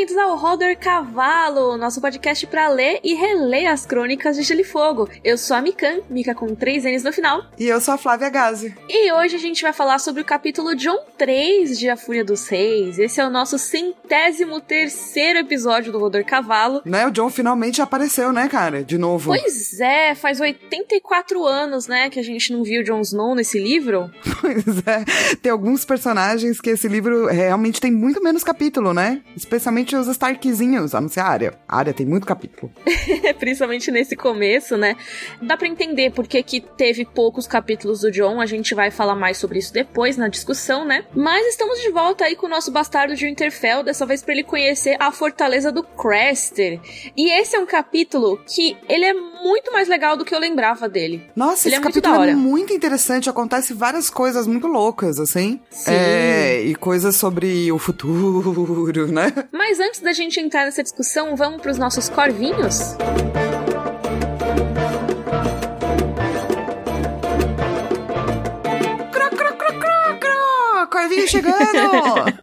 bem-vindos ao Roder Cavalo, nosso podcast para ler e reler as crônicas de Gelo e Fogo. Eu sou a Mikan, Mika com três N's no final. E eu sou a Flávia Gazi. E hoje a gente vai falar sobre o capítulo John 3 de A Fúria dos Reis. Esse é o nosso centésimo terceiro episódio do Roder Cavalo. Né, o John finalmente apareceu, né, cara? De novo. Pois é, faz 84 anos, né, que a gente não viu Jon Snow nesse livro. Pois é, tem alguns personagens que esse livro realmente tem muito menos capítulo, né? Especialmente os Starkzinhos, a não ser a área. A área tem muito capítulo. Principalmente nesse começo, né? Dá para entender por que, que teve poucos capítulos do John, a gente vai falar mais sobre isso depois na discussão, né? Mas estamos de volta aí com o nosso bastardo de Winterfell, dessa vez para ele conhecer a fortaleza do Craster. E esse é um capítulo que ele é muito mais legal do que eu lembrava dele. Nossa, ele esse é muito capítulo hora. é muito interessante, acontece várias coisas muito loucas, assim. Sim. É, e coisas sobre o futuro, né? Mas antes da gente entrar nessa discussão, vamos para os nossos corvinhos? Corvinho chegando!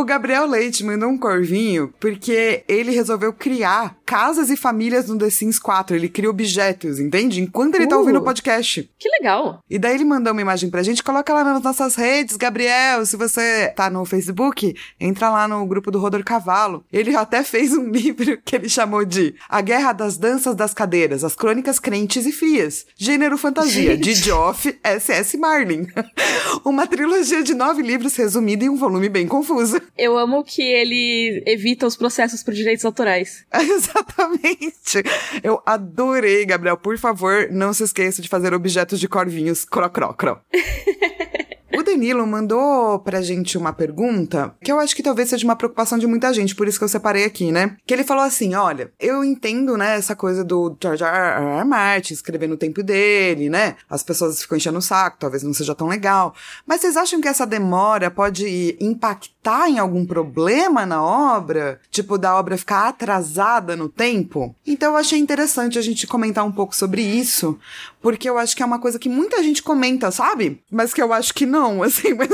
O Gabriel Leite mandou um corvinho porque ele resolveu criar casas e famílias no The Sims 4. Ele cria objetos, entende? Enquanto ele tá Uh. ouvindo o podcast. Que legal! E daí ele mandou uma imagem pra gente, coloca lá nas nossas redes, Gabriel. Se você tá no Facebook, entra lá no grupo do Rodor Cavalo. Ele até fez um livro que ele chamou de A Guerra das Danças das Cadeiras, as Crônicas Crentes e Frias. Gênero fantasia, de Geoff S.S. Marlin. uma trilogia de nove livros resumida em um volume bem confuso. Eu amo que ele evita os processos por direitos autorais. Exatamente. Eu adorei, Gabriel. Por favor, não se esqueça de fazer objetos de corvinhos. Cro, cro, cro. O Danilo mandou pra gente uma pergunta que eu acho que talvez seja uma preocupação de muita gente, por isso que eu separei aqui, né? Que ele falou assim: olha, eu entendo, né, essa coisa do George R. R. R. Martin escrever no tempo dele, né? As pessoas ficam enchendo o saco, talvez não seja tão legal. Mas vocês acham que essa demora pode impactar em algum problema na obra? Tipo, da obra ficar atrasada no tempo? Então eu achei interessante a gente comentar um pouco sobre isso, porque eu acho que é uma coisa que muita gente comenta, sabe? Mas que eu acho que não, assim, mas.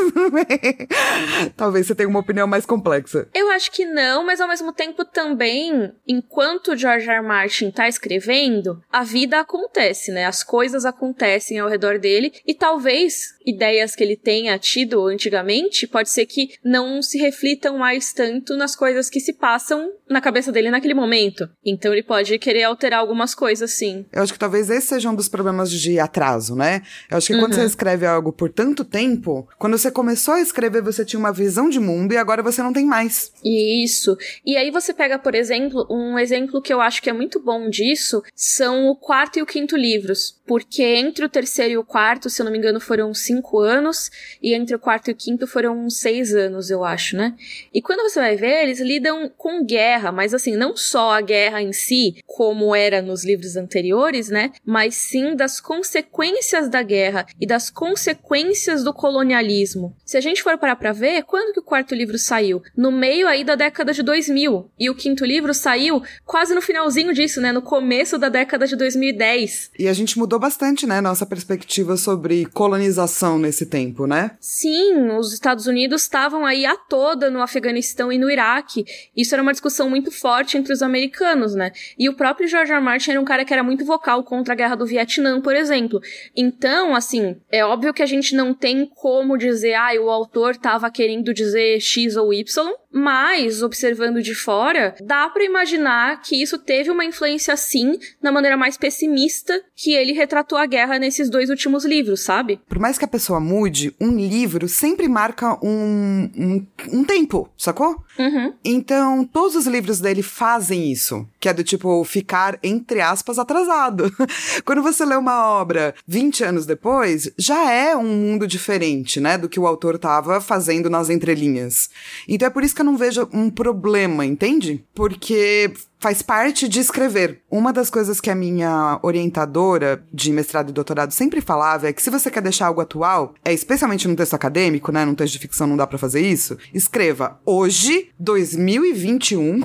Talvez você tenha uma opinião mais complexa. Eu acho que não, mas ao mesmo tempo também, enquanto George R. R. Martin tá escrevendo, a vida acontece, né? As coisas acontecem ao redor dele e talvez ideias que ele tenha tido antigamente, pode ser que não se reflitam mais tanto nas coisas que se passam na cabeça dele naquele momento. Então ele pode querer alterar algumas coisas, sim. Eu acho que talvez esse seja um dos problemas de atraso, né? Eu acho que quando você escreve algo por tanto tempo, quando você começou a escrever, você tinha uma visão de mundo e agora você não tem mais. Isso. E aí você pega, por exemplo, um exemplo que eu acho que é muito bom disso são o quarto e o quinto livros. Porque entre o terceiro e o quarto, se eu não me engano, foram cinco anos, e entre o quarto e o quinto foram seis anos, eu acho, né? E quando você vai ver, eles lidam com guerra, mas assim, não só a guerra em si, como era nos livros anteriores, né? Mas sim das consequências da guerra e das consequências do colonialismo. Se a gente for parar pra ver, quando que o quarto livro saiu? No meio aí da década de 2000. E o quinto livro saiu quase no finalzinho disso, né? No começo da década de 2010. E a gente mudou bastante, né, nossa perspectiva sobre colonização nesse tempo, né? Sim, os Estados Unidos estavam aí toda no Afeganistão e no Iraque. Isso era uma discussão muito forte entre os americanos, né? E o próprio George. R. Martin era um cara que era muito vocal contra a guerra do Vietnã, por exemplo. Então, assim, é óbvio que a gente não tem como dizer, ah, o autor estava querendo dizer X ou Y, mas, observando de fora, dá para imaginar que isso teve uma influência, sim, na maneira mais pessimista que ele retratou a guerra nesses dois últimos livros, sabe? Por mais que a pessoa mude, um livro sempre marca um, um, um tempo, sacou? Uhum. Então, todos os livros dele fazem isso, que é do tipo ficar, entre aspas, atrasado. Quando você lê uma obra 20 anos depois, já é um mundo diferente, né, do que o autor tava fazendo nas entrelinhas. Então é por isso que eu não vejo um problema, entende? Porque faz parte de escrever. Uma das coisas que a minha orientadora de mestrado e doutorado sempre falava é que se você quer deixar algo atual, é especialmente num texto acadêmico, né, num texto de ficção não dá para fazer isso, escreva hoje, 2021,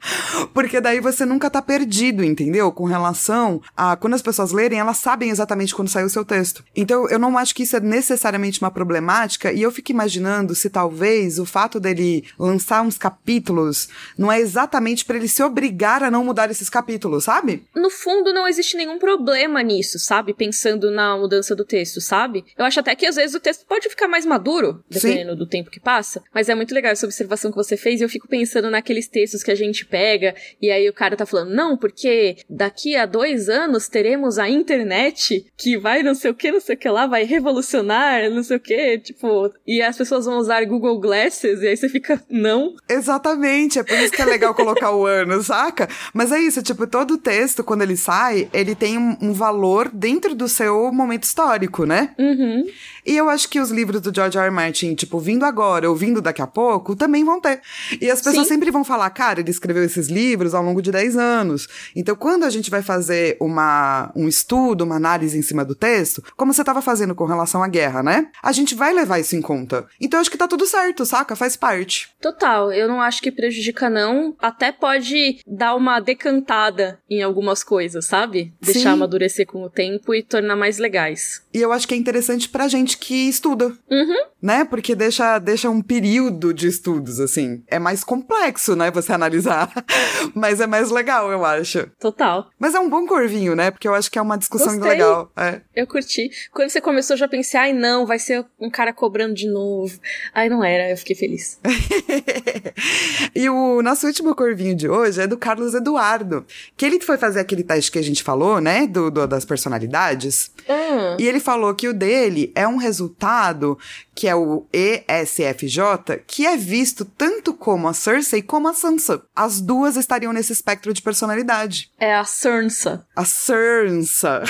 porque daí você nunca tá perdido, entendeu? Com relação a quando as pessoas lerem, elas sabem exatamente quando saiu o seu texto. Então, eu não acho que isso é necessariamente uma problemática e eu fico imaginando se talvez o fato dele lançar uns capítulos não é exatamente para ele se obrigar a não mudar esses capítulos, sabe? No fundo, não existe nenhum problema nisso, sabe? Pensando na mudança do texto, sabe? Eu acho até que às vezes o texto pode ficar mais maduro, dependendo Sim. do tempo que passa. Mas é muito legal essa observação que você fez e eu fico pensando naqueles textos que a gente pega e aí o cara tá falando, não, porque daqui a dois anos teremos a internet que vai não sei o que, não sei o que lá, vai revolucionar, não sei o que, tipo, e as pessoas vão usar Google Glasses e aí você fica, não. Exatamente, é por isso que é legal colocar o ano, saca? Mas é isso, tipo, todo texto, quando ele sai, ele tem um, um valor dentro do seu momento histórico, né? Uhum. E eu acho que os livros do George R. R. Martin, tipo, vindo agora ou vindo daqui a pouco, também vão ter. E as pessoas Sim. sempre vão falar, cara, ele escreveu esses livros ao longo de 10 anos. Então, quando a gente vai fazer uma, um estudo, uma análise em cima do texto, como você estava fazendo com relação à guerra, né? A gente vai levar isso em conta. Então, eu acho que tá tudo certo, saca? Faz parte. Total. Eu não acho que prejudica, não. Até pode dar uma decantada em algumas coisas, sabe? Deixar Sim. amadurecer com o tempo e tornar mais legais. E eu acho que é interessante pra gente que estuda. Uhum. Né? Porque deixa, deixa um período de estudos, assim. É mais complexo, né? Você analisar. Mas é mais legal, eu acho. Total. Mas é um bom corvinho, né? Porque eu acho que é uma discussão Gostei. legal. É. Eu curti. Quando você começou, eu já pensei, ai não, vai ser um cara cobrando de novo. Ai, não era, eu fiquei feliz. e o nosso último corvinho de hoje é do Carlos Eduardo. Que ele foi fazer aquele teste que a gente falou, né? Do, do das personalidades. Hum. E ele falou que o dele é um resultado que é o ESFJ, que é visto tanto como a Cersei como a Sansa. As duas estariam nesse espectro de personalidade. É a Sansa. A Sansa.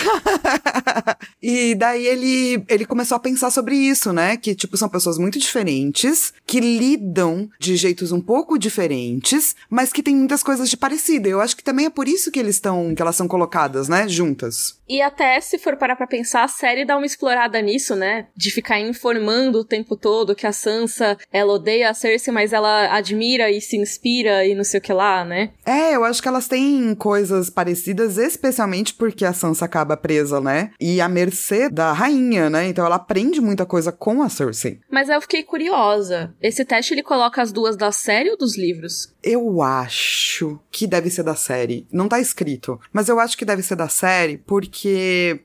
e daí ele, ele começou a pensar sobre isso, né? Que, tipo, são pessoas muito diferentes, que lidam de jeitos um pouco diferentes, mas que tem muitas coisas de parecida. Eu acho que também é por isso que eles estão, que elas são colocadas, né? Juntas. E até se for parar pra pensar, a série dá uma explorada nisso, né? De ficar informando o tempo todo que a Sansa, ela odeia a Cersei, mas ela admira e se inspira e não sei o que lá, né? É, eu acho que elas têm coisas parecidas, especialmente porque a Sansa acaba presa, né? E a mercê da rainha, né? Então ela aprende muita coisa com a Cersei. Mas eu fiquei curiosa. Esse teste ele coloca as duas da série ou dos livros? Eu acho que deve ser da série. Não tá escrito, mas eu acho que deve ser da série porque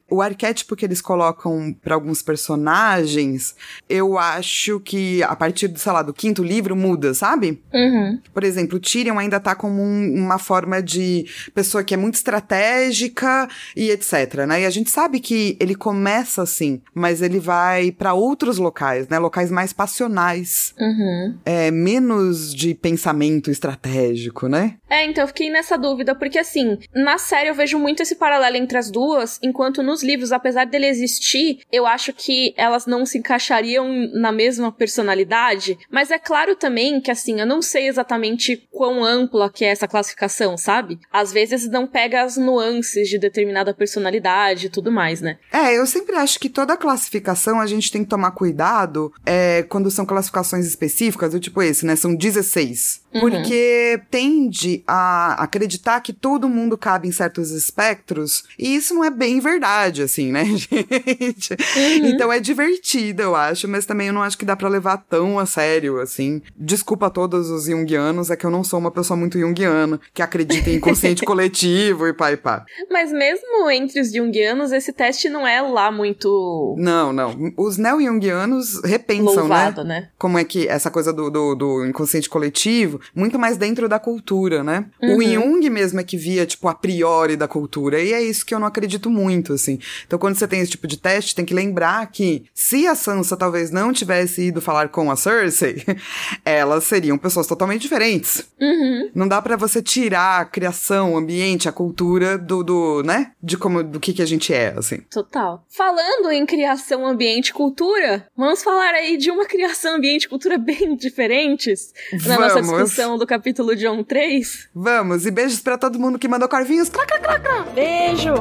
o arquétipo que eles colocam para alguns personagens, eu acho que a partir, sei lá, do quinto livro muda, sabe? Uhum. Por exemplo, o Tyrion ainda tá como um, uma forma de pessoa que é muito estratégica e etc, né? E a gente sabe que ele começa assim, mas ele vai para outros locais, né? Locais mais passionais. Uhum. É, menos de pensamento estratégico, né? É, então eu fiquei nessa dúvida, porque assim, na série eu vejo muito esse paralelo entre as duas, enquanto nos livros, apesar dele existir, eu acho que elas não se encaixariam na mesma personalidade. Mas é claro também que, assim, eu não sei exatamente quão ampla que é essa classificação, sabe? Às vezes não pega as nuances de determinada personalidade e tudo mais, né? É, eu sempre acho que toda classificação a gente tem que tomar cuidado é, quando são classificações específicas, do tipo esse, né? São 16. Uhum. Porque tende a acreditar que todo mundo cabe em certos espectros, e isso não é bem verdade, assim, né, gente? Uhum. Então é divertido, eu acho, mas também eu não acho que dá para levar tão a sério, assim. Desculpa a todos os junguianos, é que eu não sou uma pessoa muito junguiana, que acredita em inconsciente coletivo e pá e pá. Mas mesmo entre os junguianos, esse teste não é lá muito... Não, não. Os neo-junguianos repensam, né? Louvado, né? né? Como é que essa coisa do, do, do inconsciente coletivo, muito mais dentro da cultura, né? Uhum. O Jung mesmo é que via, tipo, a priori da cultura, e é isso que eu não acredito acredito muito, assim. Então, quando você tem esse tipo de teste, tem que lembrar que se a Sansa talvez não tivesse ido falar com a Cersei, elas seriam pessoas totalmente diferentes. Uhum. Não dá para você tirar a criação, o ambiente, a cultura do, do né? De como, do que que a gente é, assim. Total. Falando em criação, ambiente, cultura, vamos falar aí de uma criação, ambiente e cultura bem diferentes na nossa Vamos. discussão do capítulo John 3. Vamos, e beijos pra todo mundo que mandou clá, clá, clá. Beijo!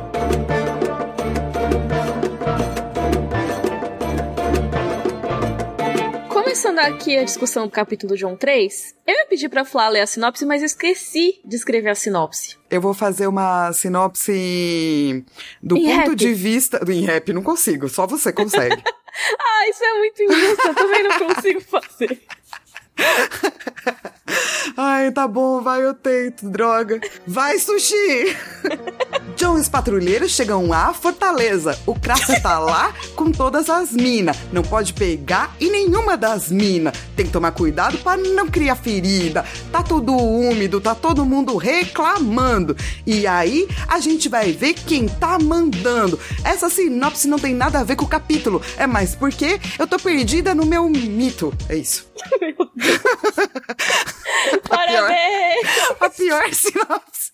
Começando aqui a discussão do capítulo John 3, eu ia pedir pra Flá ler a sinopse, mas eu esqueci de escrever a sinopse. Eu vou fazer uma sinopse do Em ponto rap. de vista. Em rap, não consigo, só você consegue. Ah, isso é muito injusto, eu também não consigo fazer. Ai, tá bom, vai, eu tento, droga. Vai, sushi! John e os patrulheiros chegam à fortaleza. O Crasso tá lá com todas as minas. Não pode pegar em nenhuma das minas. Tem que tomar cuidado pra não criar ferida. Tá tudo úmido, tá todo mundo reclamando. E aí a gente vai ver quem tá mandando. Essa sinopse não tem nada a ver com o capítulo. É mais porque eu tô perdida no meu mito. É isso. Parabéns! A pior sinopse.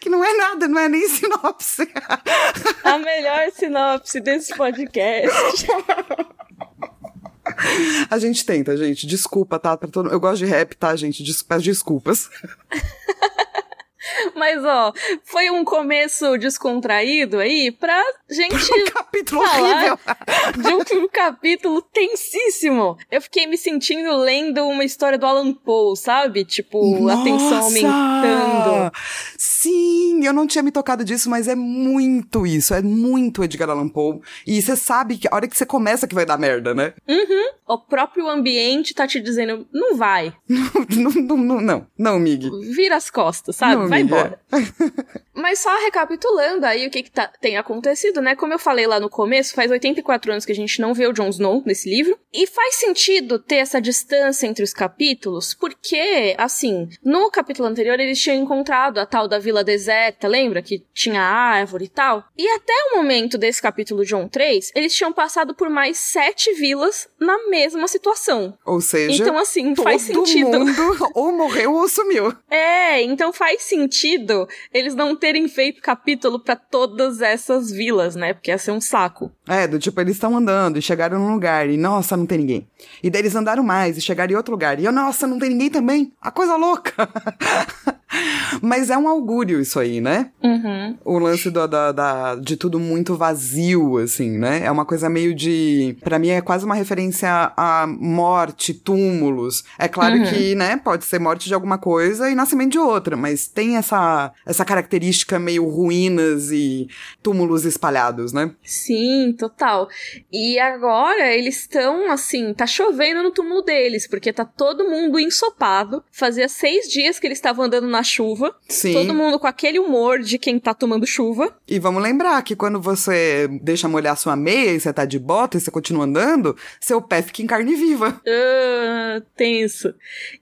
Que não é nada, não é nem sinopse. A melhor sinopse desse podcast. A gente tenta, gente. Desculpa, tá? Todo... Eu gosto de rap, tá, gente? Des... Peço desculpas. Mas, ó, foi um começo descontraído aí pra gente Um capítulo falar horrível. de um capítulo tensíssimo. Eu fiquei me sentindo lendo uma história do Alan Poe, sabe? Tipo, a tensão Nossa! aumentando. Sim, eu não tinha me tocado disso, mas é muito isso. É muito Edgar Allan Poe. E você sabe que a hora que você começa que vai dar merda, né? O próprio ambiente tá te dizendo, não vai. não, não, não, não, não, Mig. Vira as costas, sabe? Não, vai amiga. embora. Mas só recapitulando aí o que, que tá- tem acontecido, né? Como eu falei lá no começo, faz 84 anos que a gente não vê o Jon Snow nesse livro. E faz sentido ter essa distância entre os capítulos, porque, assim, no capítulo anterior eles tinham encontrado a tal da Vila Deserta, lembra? Que tinha árvore e tal. E até o momento desse capítulo John 3, eles tinham passado por mais sete vilas na mesma situação. Ou seja, Então, assim, todo faz sentido. mundo ou morreu ou sumiu. É, então faz sentido eles não terem feito capítulo pra todas essas vilas, né? Porque ia ser um saco. É, do tipo, eles estão andando e chegaram num lugar e, nossa, não tem ninguém. E daí eles andaram mais e chegaram em outro lugar e, nossa, não tem ninguém também. A coisa louca. Mas é um augúrio isso aí, né? Uhum. O lance do, da, da- de tudo muito vazio, assim, né? É uma coisa meio de. Pra mim é quase uma referência a morte, túmulos. É claro Uhum. que, né, pode ser morte de alguma coisa e nascimento de outra, mas tem essa, essa característica meio ruínas e túmulos espalhados, né? Sim, total. E agora eles estão assim, tá chovendo no túmulo deles, porque tá todo mundo ensopado. Fazia seis dias que eles estavam andando na chuva. Sim. Todo mundo com aquele humor de quem tá tomando chuva. E vamos lembrar que quando você deixa molhar sua meia e você tá de bota e você continua andando, seu pé fica em carne viva. Ah, tenso.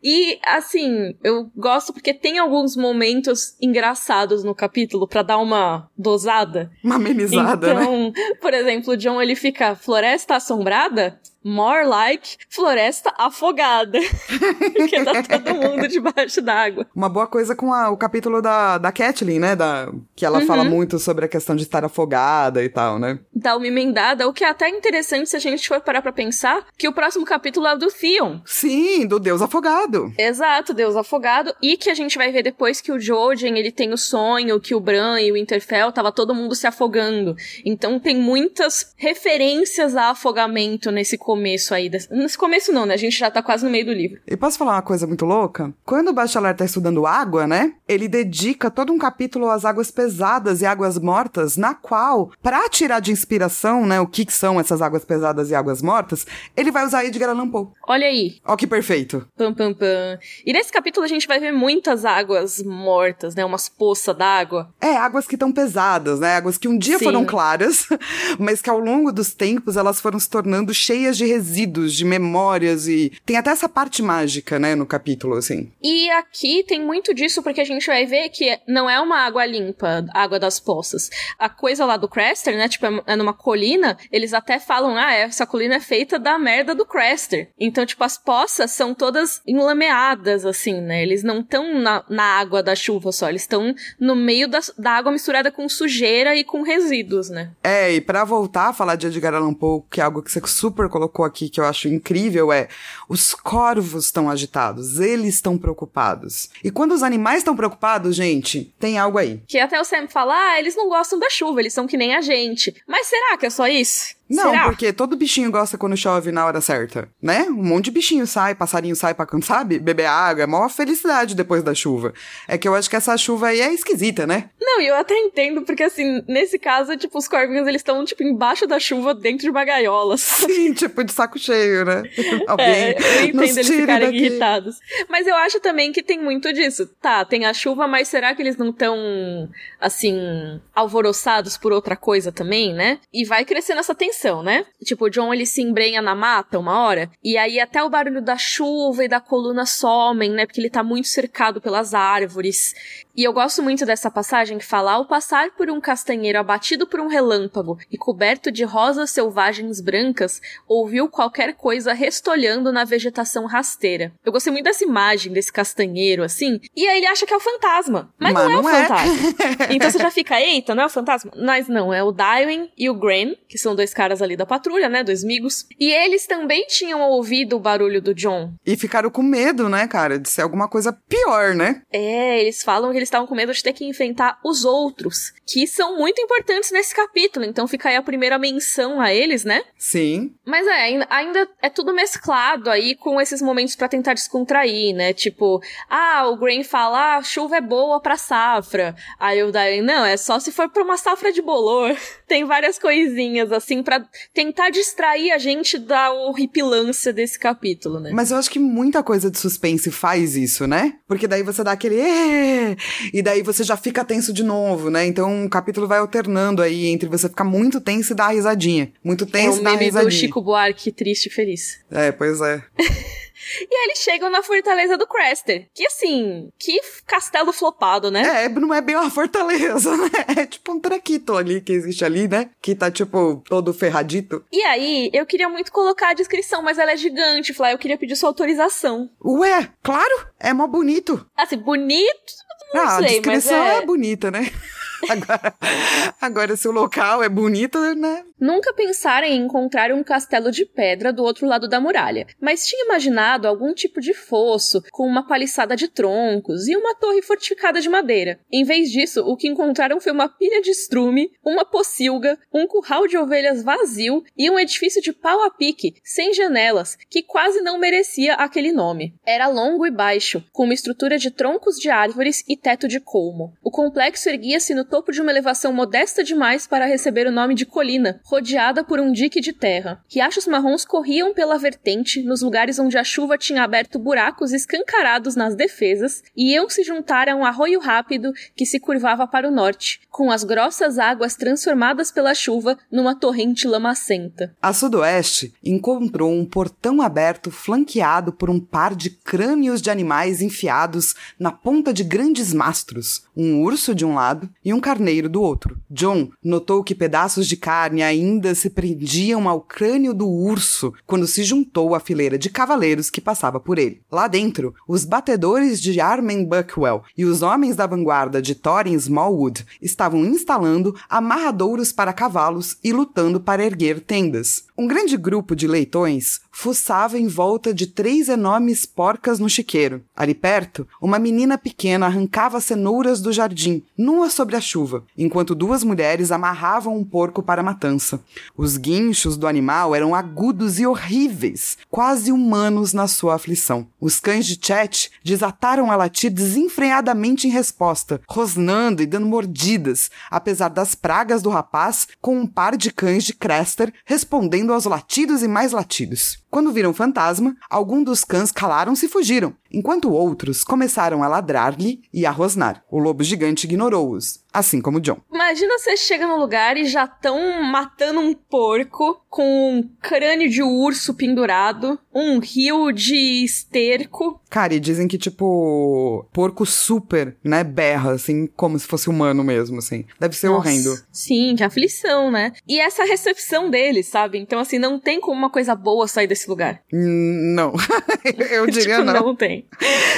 E assim, eu gosto porque tem alguns momentos engraçados no capítulo pra dar uma dosada. Uma amenizada, né? então, por exemplo, o John ele fica floresta assombrada, more like floresta afogada. Porque tá todo mundo debaixo d'água. Uma boa coisa com a- o capítulo da, da Kathleen, né? Da, que ela fala muito sobre a questão de estar afogada e tal, né? Dá uma emendada, o que é até interessante se a gente for parar pra pensar que o próximo capítulo é o do Theon. Sim, do Deus afogado. Exato, Deus afogado. E que a gente vai ver depois que o Jojen, ele tem o sonho que o Bran e o Winterfell tava todo mundo se afogando. Então tem muitas referências a afogamento nesse começo aí. desse- Nesse começo não, né? A gente já tá quase no meio do livro. E posso falar uma coisa muito louca? Quando o Bachelor tá estudando água, né? Ele dedica todo um capítulo às águas pesadas e águas mortas, na qual, pra tirar de inspiração, né, o que que são essas águas pesadas e águas mortas, ele vai usar Edgar Allan Poe. Olha aí. Ó que perfeito. Pam, pam, pam. E nesse capítulo a gente vai ver muitas águas mortas, né? Umas poças d'água. É, águas que estão pesadas, né? Águas que um dia Sim. foram claras, mas que ao longo dos tempos elas foram se tornando cheias de resíduos, de memórias e tem até essa parte mágica, né, no capítulo, assim. E aqui tem muito disso porque a gente vai ver que não é uma água limpa, água das poças. A coisa lá do Craster, né, tipo, é numa colina, eles até falam, ah, essa colina é feita da merda do Craster. Então, tipo, as poças são todas enlameadas, assim, né, eles não estão na, na água da chuva só, eles estão no meio da, da água misturada com sujeira e com resíduos, né. É, e para voltar a falar de Edgar Allan Poe, que é algo que você super colocou aqui, que eu acho incrível, é os corvos estão agitados, eles estão preocupados. E quando os animais estão preocupados, gente, tem algo aí. Que até o Sam fala, ah, eles não gostam da chuva, eles são que nem a gente. Mas será que é só isso? Não, Será? porque todo bichinho gosta quando chove na hora certa, né? Um monte de bichinho sai, passarinho sai pra, sabe? Beber água, é maior felicidade depois da chuva. É que eu acho que essa chuva aí é esquisita, né? Não, e eu até entendo, porque assim, nesse caso, tipo, os corvinhos, eles estão, tipo, embaixo da chuva, dentro de uma gaiola. Sim, tipo, de saco cheio, né? Alguém é, eu entendo eles ficarem daqui. irritados. Mas eu acho também que tem muito disso. Tá, tem a chuva, mas será que eles não estão, assim, alvoroçados por outra coisa também, né? E vai crescendo essa tensão, né? Tipo, o John ele se embrenha na mata uma hora, e aí até o barulho da chuva e da coluna somem, né? Porque ele tá muito cercado pelas árvores. E eu gosto muito dessa passagem que fala: ao passar por um castanheiro abatido por um relâmpago e coberto de rosas selvagens brancas, ouviu qualquer coisa restolhando na vegetação rasteira. Eu gostei muito dessa imagem desse castanheiro, assim, e aí ele acha que é o fantasma. Mas, Mas não, não é o é. fantasma. então você já fica, eita, não é o fantasma? Mas não, é o Dywin e o Gran, que são dois caras ali da patrulha, né? Dois amigos. E eles também tinham ouvido o barulho do John. E ficaram com medo, né, cara, de ser alguma coisa pior, né? É, eles falam que eles estavam com medo de ter que enfrentar os outros, que são muito importantes nesse capítulo. Então fica aí a primeira menção a eles, né? Sim. Mas é, ainda, é tudo mesclado aí com esses momentos pra tentar descontrair, né? Tipo, ah, o Grain fala, ah, chuva é boa pra safra. Aí o Diane, não, é só se for pra uma safra de bolor. Tem várias coisinhas, assim, pra tentar distrair a gente da horripilância desse capítulo, né? Mas eu acho que muita coisa de suspense faz isso, né? Porque daí você dá aquele e daí você já fica tenso de novo, né? Então o capítulo vai alternando aí entre você ficar muito tenso e dar uma risadinha. Muito É tenso o e dar uma meme do risadinha. Chico Buarque triste e feliz. É, pois é. E aí eles chegam na fortaleza do Craster. Que assim, que castelo flopado, né? É, não é bem uma fortaleza, né? É tipo um traquito ali que existe ali, né? Que tá, tipo, todo ferradito. E aí, eu queria muito colocar a descrição, mas ela é gigante, Flá. Eu queria pedir sua autorização. Ué, claro, é mó bonito. Assim, bonito, não ah, sei, a descrição é... é bonita, né? Agora, agora, se o local é bonito, né? Nunca pensaram em encontrar um castelo de pedra do outro lado da muralha, mas tinha imaginado algum tipo de fosso com uma paliçada de troncos e uma torre fortificada de madeira. Em vez disso, o que encontraram foi uma pilha de estrume, uma pocilga, um curral de ovelhas vazio e um edifício de pau a pique, sem janelas, que quase não merecia aquele nome. Era longo e baixo, com uma estrutura de troncos de árvores e teto de colmo. O complexo erguia-se no topo de uma elevação modesta demais para receber o nome de colina, rodeada por um dique de terra. Riachos marrons corriam pela vertente, nos lugares onde a chuva tinha aberto buracos escancarados nas defesas, e iam se juntar a um arroio rápido que se curvava para o norte, com as grossas águas transformadas pela chuva numa torrente lamacenta. A sudoeste encontrou um portão aberto flanqueado por um par de crânios de animais enfiados na ponta de grandes mastros, um urso de um lado e um carneiro do outro. John notou que pedaços de carne ainda se prendiam ao crânio do urso quando se juntou à fileira de cavaleiros que passava por ele. Lá dentro, os batedores de Armen Buckwell e os homens da vanguarda de Thorin Smallwood estavam instalando amarradouros para cavalos e lutando para erguer tendas. Um grande grupo de leitões fuçava em volta de três enormes porcas no chiqueiro. Ali perto, uma menina pequena arrancava cenouras do jardim, nua sobre a chuva, enquanto duas mulheres amarravam um porco para a matança. Os guinchos do animal eram agudos e horríveis, quase humanos na sua aflição. Os cães de Chet desataram a latir desenfreadamente em resposta, rosnando e dando mordidas, apesar das pragas do rapaz, com um par de cães de Crester respondendo aos latidos e mais latidos. Quando viram fantasma, alguns dos cães calaram-se e fugiram, enquanto outros começaram a ladrar-lhe e a rosnar. O lobo gigante ignorou-os, assim como John. Imagina você chega no lugar e já estão matando um porco com um crânio de urso pendurado, um rio de esterco. Cara, e dizem que, tipo, porco super, né, berra, assim, como se fosse humano mesmo, assim. Deve ser Nossa, horrendo. Sim, que aflição, né? E essa recepção deles, sabe? Então, assim, não tem como uma coisa boa sair desse lugar. Não. Eu diria tipo, não. não tem.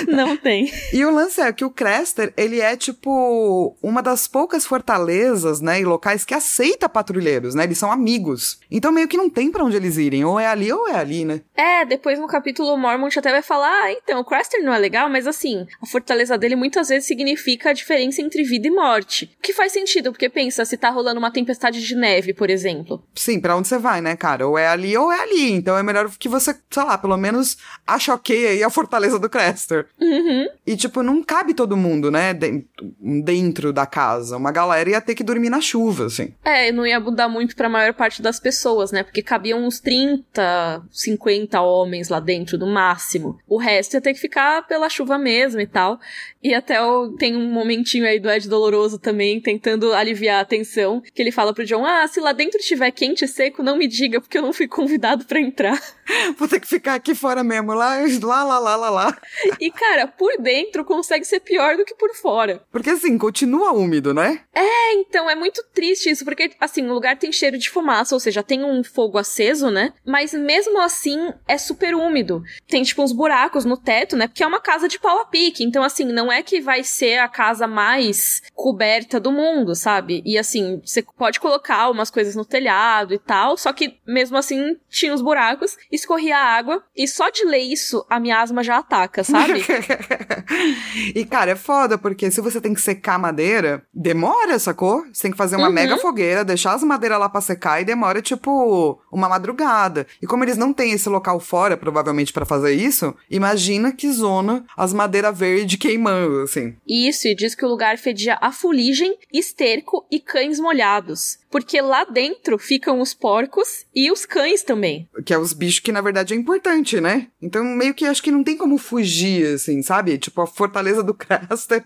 Não tem. E o lance é que o Crester, ele é, tipo, uma das poucas fortalezas, né, e locais que aceita patrulheiros, né? Eles são amigos. Então meio que não tem pra onde eles irem. Ou é ali ou é ali, né? É, depois no capítulo o Mormont até vai falar, ah, então, o Craster não é legal, mas assim, a fortaleza dele muitas vezes significa a diferença entre vida e morte. O que faz sentido, porque pensa, se tá rolando uma tempestade de neve, por exemplo. Sim, pra onde você vai, né, cara? Ou é ali ou é ali. Então é melhor que você, sei lá, pelo menos ache ok aí a fortaleza do Crester. Uhum. E, tipo, não cabe todo mundo, né, den- dentro da casa. Uma galera ia ter que dormir na chuva, assim. É, não ia mudar muito pra maior parte das pessoas, né? Porque cabiam uns 30, 50 homens lá dentro, no máximo. O resto ia ter que ficar pela chuva mesmo e tal. E até o- tem um momentinho aí do Ed Doloroso também, tentando aliviar a tensão, que ele fala pro John, ah, se lá dentro estiver quente e seco, não me diga, porque eu não fui convidado pra entrar. Vou ter que ficar aqui fora mesmo, lá, lá, lá, lá, lá, lá. E, cara, por dentro consegue ser pior do que por fora. Porque, assim, continua úmido, né? É, então, é muito triste isso, porque, assim, o lugar tem cheiro de fumaça, ou seja, tem um fogo aceso, né? Mas mesmo assim, é super úmido. Tem, tipo, uns buracos no teto, né? Porque é uma casa de pau a pique. Então, assim, não é que vai ser a casa mais coberta do mundo, sabe? E, assim, você pode colocar umas coisas no telhado e tal, só que, mesmo assim, tinha os buracos, escorria a água, e só de ler isso, a minha asma já ataca, sabe? e, cara, é foda, porque se você tem que secar madeira, demora, sacou? Você tem que fazer uma Uhum. mega fogueira, deixar as madeiras lá pra secar e demora, tipo, uma madrugada. E como eles não têm esse local fora, provavelmente, pra fazer isso, imagina que zona as madeiras verdes queimando, assim. Isso, e diz que o lugar fedia a fuligem, esterco e cães molhados. Porque lá dentro ficam os porcos e os cães também. Que é os bichos que, na verdade, é importante, né? Então, meio que acho que não tem como fugir, assim, sabe? Tipo, a fortaleza do Craster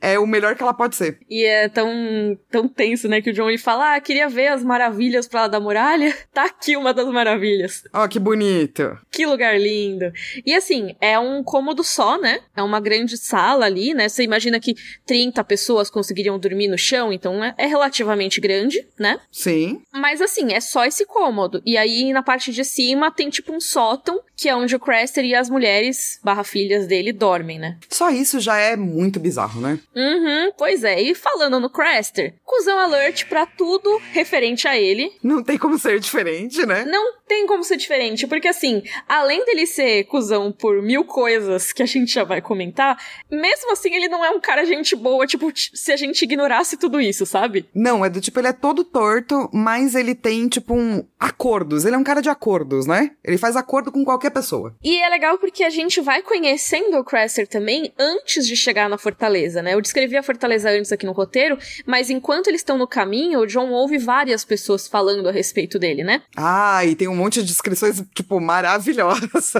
é o melhor que ela pode ser. E é tão, tão tenso, né? Que o John ele fala: Ah, queria ver as maravilhas pra lá da muralha. Tá aqui uma das maravilhas. Ó, que bonito. Que lugar lindo. E assim, é um cômodo só, né? É uma grande sala ali, né? Você imagina que 30 pessoas conseguiriam dormir no chão, então é, é relativamente grande, né? Sim. Mas assim, é só esse cômodo. E aí na parte de cima tem tipo um sótão, que é onde o Craster e as mulheres, barra filhas dele, dormem, né? Só isso já é muito bizarro, né? Uhum, pois é. E falando no Craster, cuzão alert pra tudo referente a ele. Não tem como ser diferente, né? Não tem como ser diferente, porque assim, além dele ser cuzão por mil coisas que a gente já vai comentar, mesmo assim ele não é um cara gente boa, tipo, se a gente ignorasse tudo isso, sabe? Não, é do tipo, ele é todo torto, mas ele tem, tipo, um acordos. Ele é um cara de acordos, né? Ele faz acordo com qualquer pessoa. E é legal porque a gente vai conhecendo o Craster também antes de chegar na fortaleza, né? Eu descrevi a fortaleza antes aqui no roteiro, mas enquanto eles estão no caminho, o John ouve várias pessoas falando a respeito dele, né? Ah, e tem um monte de descrições, tipo, maravilhosas.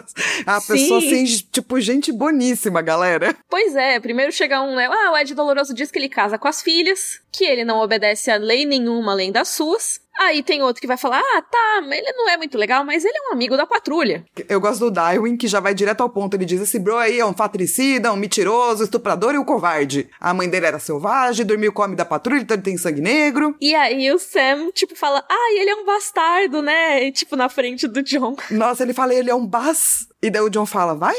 A Sim. pessoa, assim, tipo, gente boníssima, galera. Pois é, primeiro chega um, né? Ah, o Ed Doloroso diz que ele casa com as filhas, que ele não obedece a lei nenhuma além das suas. Aí tem outro que vai falar: ah, tá, ele não é muito legal, mas ele é um amigo da patrulha. Eu gosto do Darwin, que já vai direto ao ponto. Ele diz: esse bro aí é um fatricida, um mentiroso, estuprador e um covarde. A mãe dele era selvagem, dormiu com o homem da patrulha, então ele tem sangue negro. E aí o Sam, tipo, fala: ah, ele é um bastardo, né? E, tipo, na frente do John. Nossa, ele fala, ele é um bas. E daí o John fala, vai,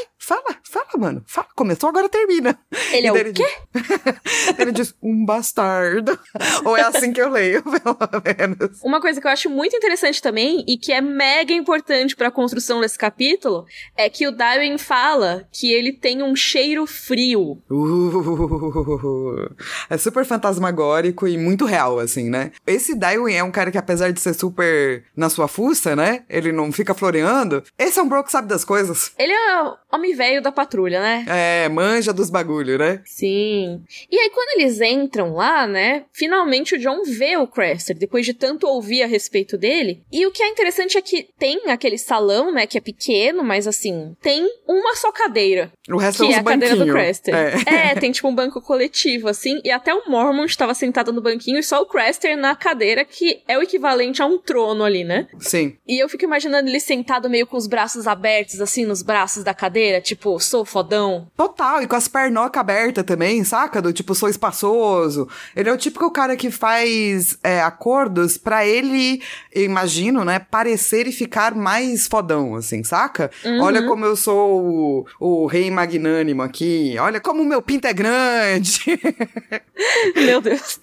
fala, mano. Fala, começou, agora termina. Ele é o ele quê? diz- ele diz, um bastardo. Ou é assim que eu leio, pelo menos. Uma coisa que eu acho muito interessante também, e que é mega importante pra construção desse capítulo, é que o Darwin fala que ele tem um cheiro frio. Uh, é super fantasmagórico e muito real, assim, né? Esse Darwin é um cara que, apesar de ser super na sua fuça, né? Ele não fica floreando. Esse é um bro que sabe das coisas. Ele é homem velho da patrulha, né? É, manja dos bagulho, né? Sim. E aí, quando eles entram lá, né? Finalmente o John vê o Craster, depois de tanto ouvir a respeito dele. E o que é interessante é que tem aquele salão, né? Que é pequeno, mas assim, tem uma só cadeira. O resto que é é a cadeira do. Craster. É. É. tem tipo um banco coletivo, assim. E até o Mormon estava sentado no banquinho e só o Craster na cadeira, que é o equivalente a um trono ali, né? Sim. E eu fico imaginando ele sentado meio com os braços abertos, assim, nos braços da cadeira, tipo, sou fodão. Total, e com as pernocas abertas também, saca? Do tipo, sou espaçoso. Ele é o típico cara que faz é, acordos pra ele, eu imagino, né, parecer e ficar mais fodão, assim, saca? Uhum. Olha como eu sou o, o rei magnânimo aqui, olha como o meu pinto é grande. Meu Deus.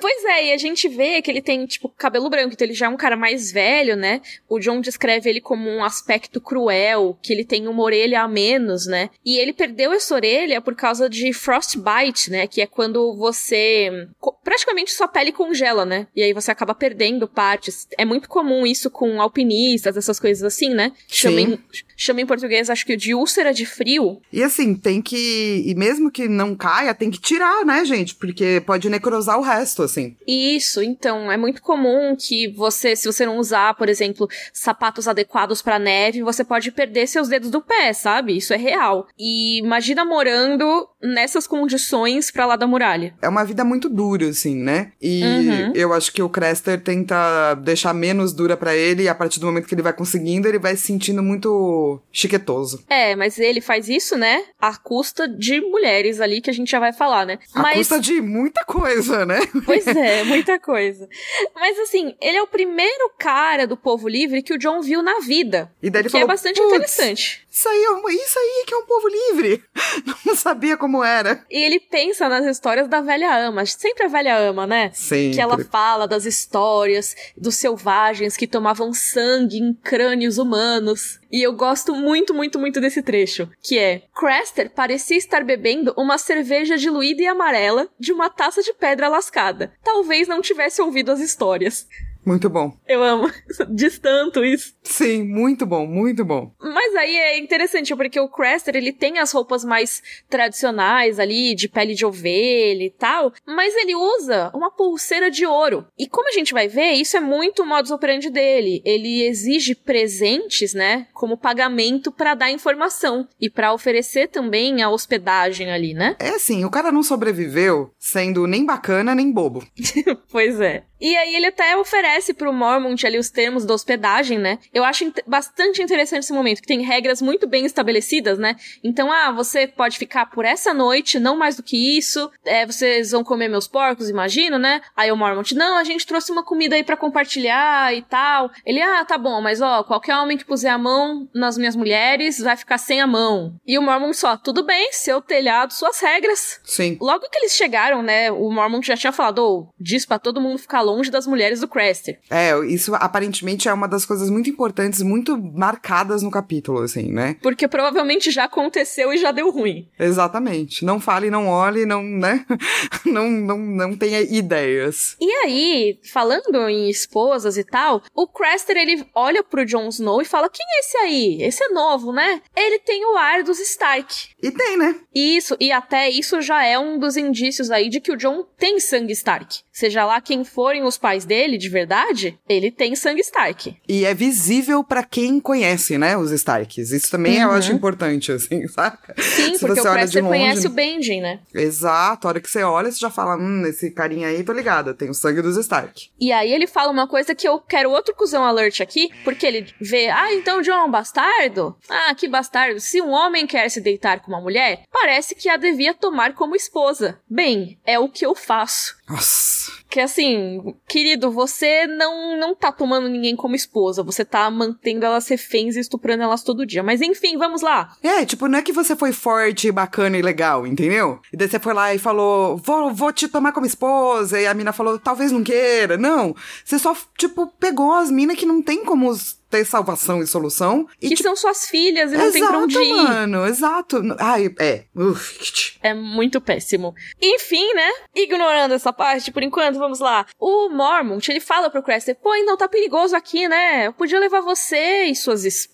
pois é, e a gente vê que ele tem, tipo, cabelo branco, então ele já é um cara mais velho, né? O John descreve ele como um aspecto cruel, que ele tem uma orelha a menos, né? E ele perdeu essa orelha por causa de frostbite, né? Que é quando você. praticamente sua pele congela, né? E aí você acaba perdendo partes. É muito comum isso com alpinistas, essas coisas assim, né? Sim. em, chama em português, acho que de úlcera de frio. E assim, tem que. E mesmo que não caia, tem que tirar, né, gente? Porque pode necrosar o resto, assim. Isso, então, é muito comum que você, se você não usar, por exemplo, sapatos adequados pra neve, você pode perder seus dedos do pé, sabe? Isso é real. E imagina morando nessas condições pra lá da muralha. É uma vida muito dura, assim, né? E Uhum. eu acho que o Crester tenta deixar menos dura pra ele, e a partir do momento que ele vai conseguindo, ele vai se sentindo muito chiquetoso. É, mas ele faz isso, né? À custa de mulheres ali, que a gente já vai falar, né? Mas... custa de muita coisa, né? Pois é, muita coisa. Mas assim, ele é o primeiro cara do povo livre que o John viu na vida. E daí ele que é falou, bastante "Putz, interessante. Isso aí, é um- isso aí que é um povo livre. Não sabia como era. E ele pensa nas histórias da velha ama. Sempre a velha ama, né? Sempre. Que ela fala das histórias dos selvagens que tomavam sangue em crânios humanos. E eu gosto muito, muito, muito desse trecho. Que é: Craster parecia estar bebendo uma cerveja diluída e amarela de uma taça de pedra lascada. Talvez não tivesse ouvido as histórias. Muito bom. Eu amo. Diz tanto isso. Sim, muito bom, muito bom. Mas aí é interessante, porque o Craster, ele tem as roupas mais tradicionais ali, de pele de ovelha e tal, mas ele usa uma pulseira de ouro. E como a gente vai ver, isso é muito o modus operandi dele. Ele exige presentes, né, como pagamento pra dar informação e pra oferecer também a hospedagem ali, né? É assim, o cara não sobreviveu sendo nem bacana nem bobo. Pois é. E aí ele até oferece pro Mormont ali os termos da hospedagem, né? Eu acho bastante interessante esse momento, que tem regras muito bem estabelecidas, né? Então, ah, você pode ficar por essa noite, não mais do que isso. É, vocês vão comer meus porcos, imagino, né? Aí o Mormont, não, a gente trouxe uma comida aí pra compartilhar e tal. Ele, ah, tá bom, mas ó, qualquer homem que puser a mão nas minhas mulheres vai ficar sem a mão. E o Mormont só, tudo bem, seu telhado, suas regras. Sim. Logo que eles chegaram, né, o Mormon já tinha falado, ô, diz pra todo mundo ficar longe das mulheres do Craster. É, isso aparentemente é uma das coisas muito importantes, muito marcadas no capítulo, assim, né? Porque provavelmente já aconteceu e já deu ruim. Exatamente. Não fale, não olhe, não, né? não, não, não tenha ideias. E aí, falando em esposas e tal, o Craster, ele olha pro Jon Snow e fala, quem é esse aí? Esse é novo, né? Ele tem o ar dos Stark. E tem, né? Isso, e até isso já é um dos indícios aí de que o John tem sangue Stark. Seja lá quem forem os pais dele, de verdade, ele tem sangue Stark. E é visível pra quem conhece, né, os Starks. Isso também eu Uhum. acho importante, assim, saca? Sim, porque o você de Craster longe- conhece o Benjen, né? Exato, a hora que você olha, você já fala, hum, esse carinha aí, tô ligada, tem o sangue dos Stark. E aí ele fala uma coisa que eu quero outro cuzão alert aqui, porque ele vê, ah, então o John é um bastardo? Ah, que bastardo. Se um homem quer se deitar com uma mulher, parece que a devia tomar como esposa. Bem, é o que eu faço. Nossa. Que assim, querido, você não, não tá tomando ninguém como esposa, você tá mantendo elas reféns e estuprando elas todo dia. Mas enfim, vamos lá. É, tipo, não é que você foi forte, bacana e legal, entendeu? E daí você foi lá e falou, vou, vou te tomar como esposa, e a mina falou, talvez não queira. Não, você só, tipo, pegou as minas que não tem como ter salvação e solução. E, que tipo, são suas filhas e não exato, tem pra onde ir. mano, exato. Ai, é. Uf. É muito péssimo. Enfim, né? Ignorando essa parte, por enquanto, vamos lá. O Mormont, ele fala pro Craster, pô, então tá perigoso aqui, né? Eu podia levar você e suas esposas,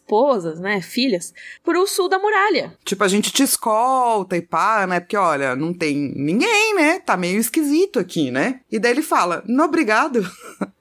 né, filhas, pro sul da muralha. Tipo, a gente te escolta e pá, né? Porque, olha, não tem ninguém, né? Tá meio esquisito aqui, né? E daí ele fala, não obrigado.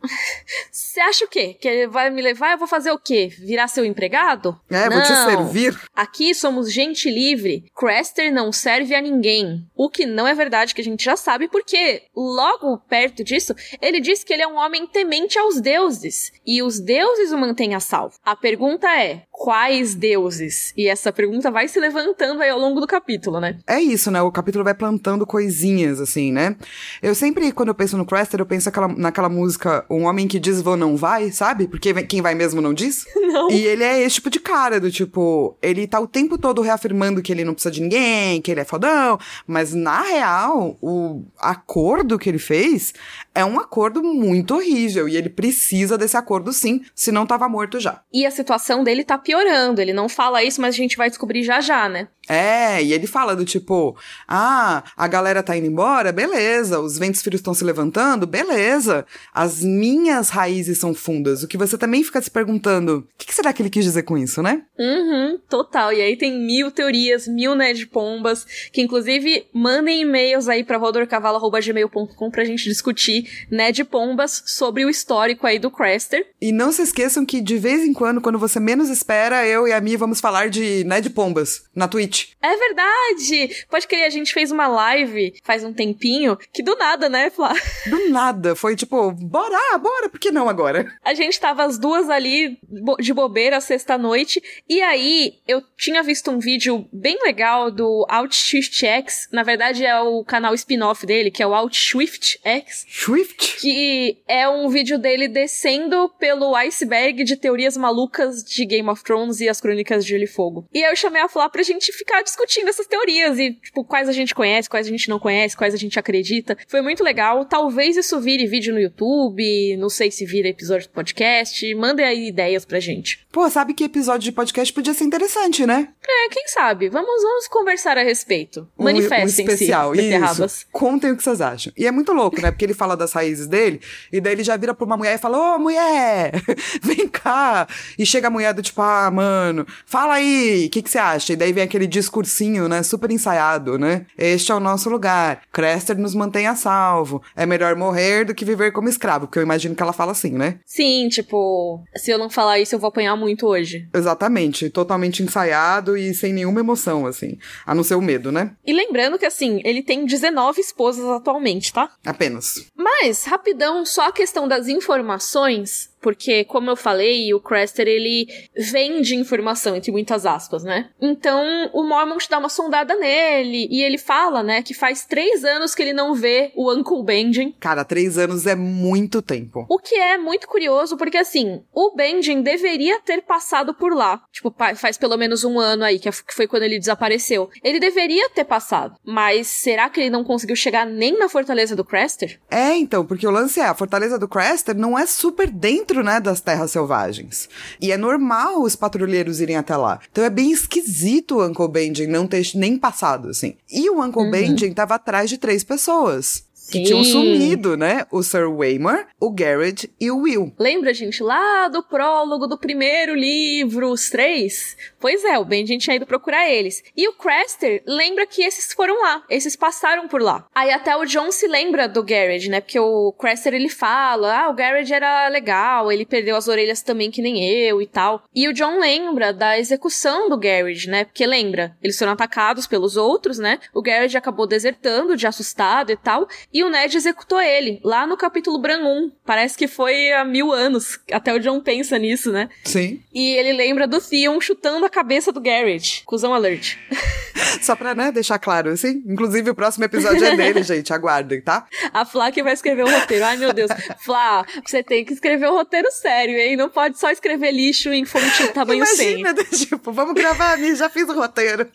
Você acha o quê? Que ele vai me levar? Eu vou fazer o quê? Virar seu empregado? É, vou te Não. servir. Aqui somos gente livre. Craster não serve a ninguém. O que não é verdade, que a gente já sabe, porque logo perto disso, ele diz que ele é um homem temente aos deuses. E os deuses o mantêm a salvo. A pergunta é: day. Quais deuses? E essa pergunta vai se levantando aí ao longo do capítulo, né? É isso, né? O capítulo vai plantando coisinhas, assim, né? Eu sempre, quando eu penso no Craster, eu penso aquela, naquela música Um Homem que Diz Vou Não Vai, sabe? Porque quem vai mesmo não diz. Não. E ele é esse tipo de cara, do tipo, ele tá o tempo todo reafirmando que ele não precisa de ninguém, que ele é fodão, mas na real, o acordo que ele fez é um acordo muito horrível, e ele precisa desse acordo sim, senão tava morto já. E a situação dele tá piorando. Ele não fala isso, mas a gente vai descobrir já já, né? É, e ele fala do tipo, ah, a galera tá indo embora, beleza, os ventos frios estão se levantando, beleza, as minhas raízes são fundas, o que você também fica se perguntando, o que, que será que ele quis dizer com isso, né? Uhum, total. E aí tem mil teorias, mil Ned Pombas, que inclusive mandem e-mails aí pra rodorcavalo.gmail.com pra gente discutir Ned Pombas sobre o histórico aí do Craster. E não se esqueçam que de vez em quando, quando você menos espera, eu e a Mi vamos falar de Ned Pombas na Twitch. É verdade! Pode crer, a gente fez uma live faz um tempinho, que do nada, né, Flá? Do nada, foi tipo, bora, ah, bora, por que não agora? A gente tava as duas ali de bobeira sexta-noite, e aí eu tinha visto um vídeo bem legal do OutShift X, na verdade é o canal spin-off dele, que é o OutSwift X, Swift? que é um vídeo dele descendo pelo iceberg de teorias malucas de Game of Thrones e as Crônicas de Gelo e Fogo. E aí eu chamei a Flá pra gente ficar discutindo essas teorias e, tipo, quais a gente conhece, quais a gente não conhece, quais a gente acredita. Foi muito legal. Talvez isso vire vídeo no YouTube, não sei se vira episódio do podcast. Mandem aí ideias pra gente. Pô, sabe que episódio de podcast podia ser interessante, né? É, quem sabe? Vamos, vamos conversar a respeito. Um- Manifestem-se, um especial, beterrabas. isso. Contem o que vocês acham. E é muito louco, né? Porque ele fala das raízes dele, e daí ele já vira pra uma mulher e fala, ô, mulher, vem cá. E chega a mulher do tipo, ah, mano, fala aí, o que, que você acha? E daí vem aquele discursinho, né? Super ensaiado, né? Este é o nosso lugar. Craster nos mantém a salvo. É melhor morrer do que viver como escravo, porque eu imagino que ela fala assim, né? Sim, tipo, se eu não falar isso, eu vou apanhar muito hoje. Exatamente. Totalmente ensaiado e sem nenhuma emoção, assim. A não ser o medo, né? E lembrando que, assim, ele tem 19 esposas atualmente, tá? Apenas. Mas, rapidão, só a questão das informações, porque, como eu falei, o Craster, ele vende informação, entre muitas aspas, né? Então, o Mormont dá uma sondada nele, e ele fala, né, que faz três anos que ele não vê o Uncle Benjen, Cara, três anos é muito tempo. o que é muito curioso, porque assim, o Benjen deveria ter passado por lá. Tipo, faz pelo menos um ano aí, que é- que foi quando ele desapareceu. Ele deveria ter passado. Mas será que ele não conseguiu chegar nem na fortaleza do Craster? É, então, porque o lance é, a Fortaleza do Craster não é super dentro, né, das terras selvagens. E é normal os patrulheiros irem até lá. Então é bem esquisito o Uncle Benjen não ter nem passado, assim. E o Uncle Benjen tava atrás de três pessoas. Que Sim. tinham sumido, né? O Sir Waymar, o Garrett e o Will. Lembra, gente, lá do prólogo do primeiro livro, os três? Pois é, o Benjen tinha ido procurar eles. E o Craster lembra que esses foram lá, esses passaram por lá. Aí até o John se lembra do Garrett, né? Porque o Craster ele fala: ah, o Garrett era legal, ele perdeu as orelhas também que nem eu e tal. E o John lembra da execução do Garrett, né? Porque lembra, eles foram atacados pelos outros, né? O Garrett acabou desertando de assustado e tal. E o Ned executou ele, lá no capítulo Bran 1. Parece que foi há mil anos. Até o John pensa nisso, né? Sim. E ele lembra do Theon chutando a cabeça do Garrett. Cusão alert. Só pra, né, deixar claro, assim. Inclusive, o próximo episódio é dele, gente. Aguardem, tá? A Flá que vai escrever o roteiro. Ai, meu Deus. Flá, você tem que escrever o roteiro sério, hein? Não pode só escrever lixo em fonte tamanho 100. Imagina, tipo, vamos gravar ali, já fiz o roteiro.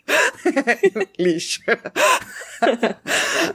Lixo.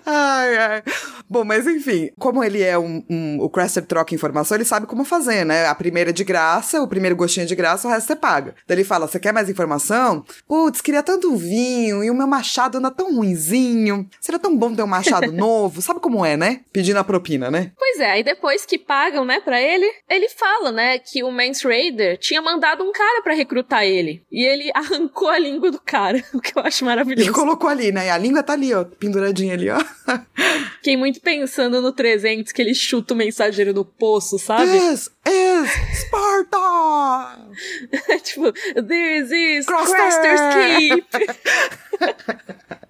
ai, ai. Bom, mas enfim, como ele é um, um, O Craster troca informação, ele sabe como fazer, né? A primeira é de graça, o primeiro gostinho é de graça, o resto você paga. Daí ele fala: Você quer mais informação? Putz, queria tanto um vinho e o meu machado anda tão ruinzinho. Seria tão bom ter um machado novo. Sabe como é, né? Pedindo a propina, né? Pois é, aí depois que pagam, né, pra ele, ele fala, né, que o Mance Raider tinha mandado um cara para recrutar ele. E ele arrancou a língua do cara, o que eu acho maravilhoso. E colocou ali, né? A língua tá ali, ó, penduradinha ali, ó. Fiquei muito pensando no 300, que ele chuta o mensageiro no poço, sabe? This is Sparta! tipo, this is Craster's Keep!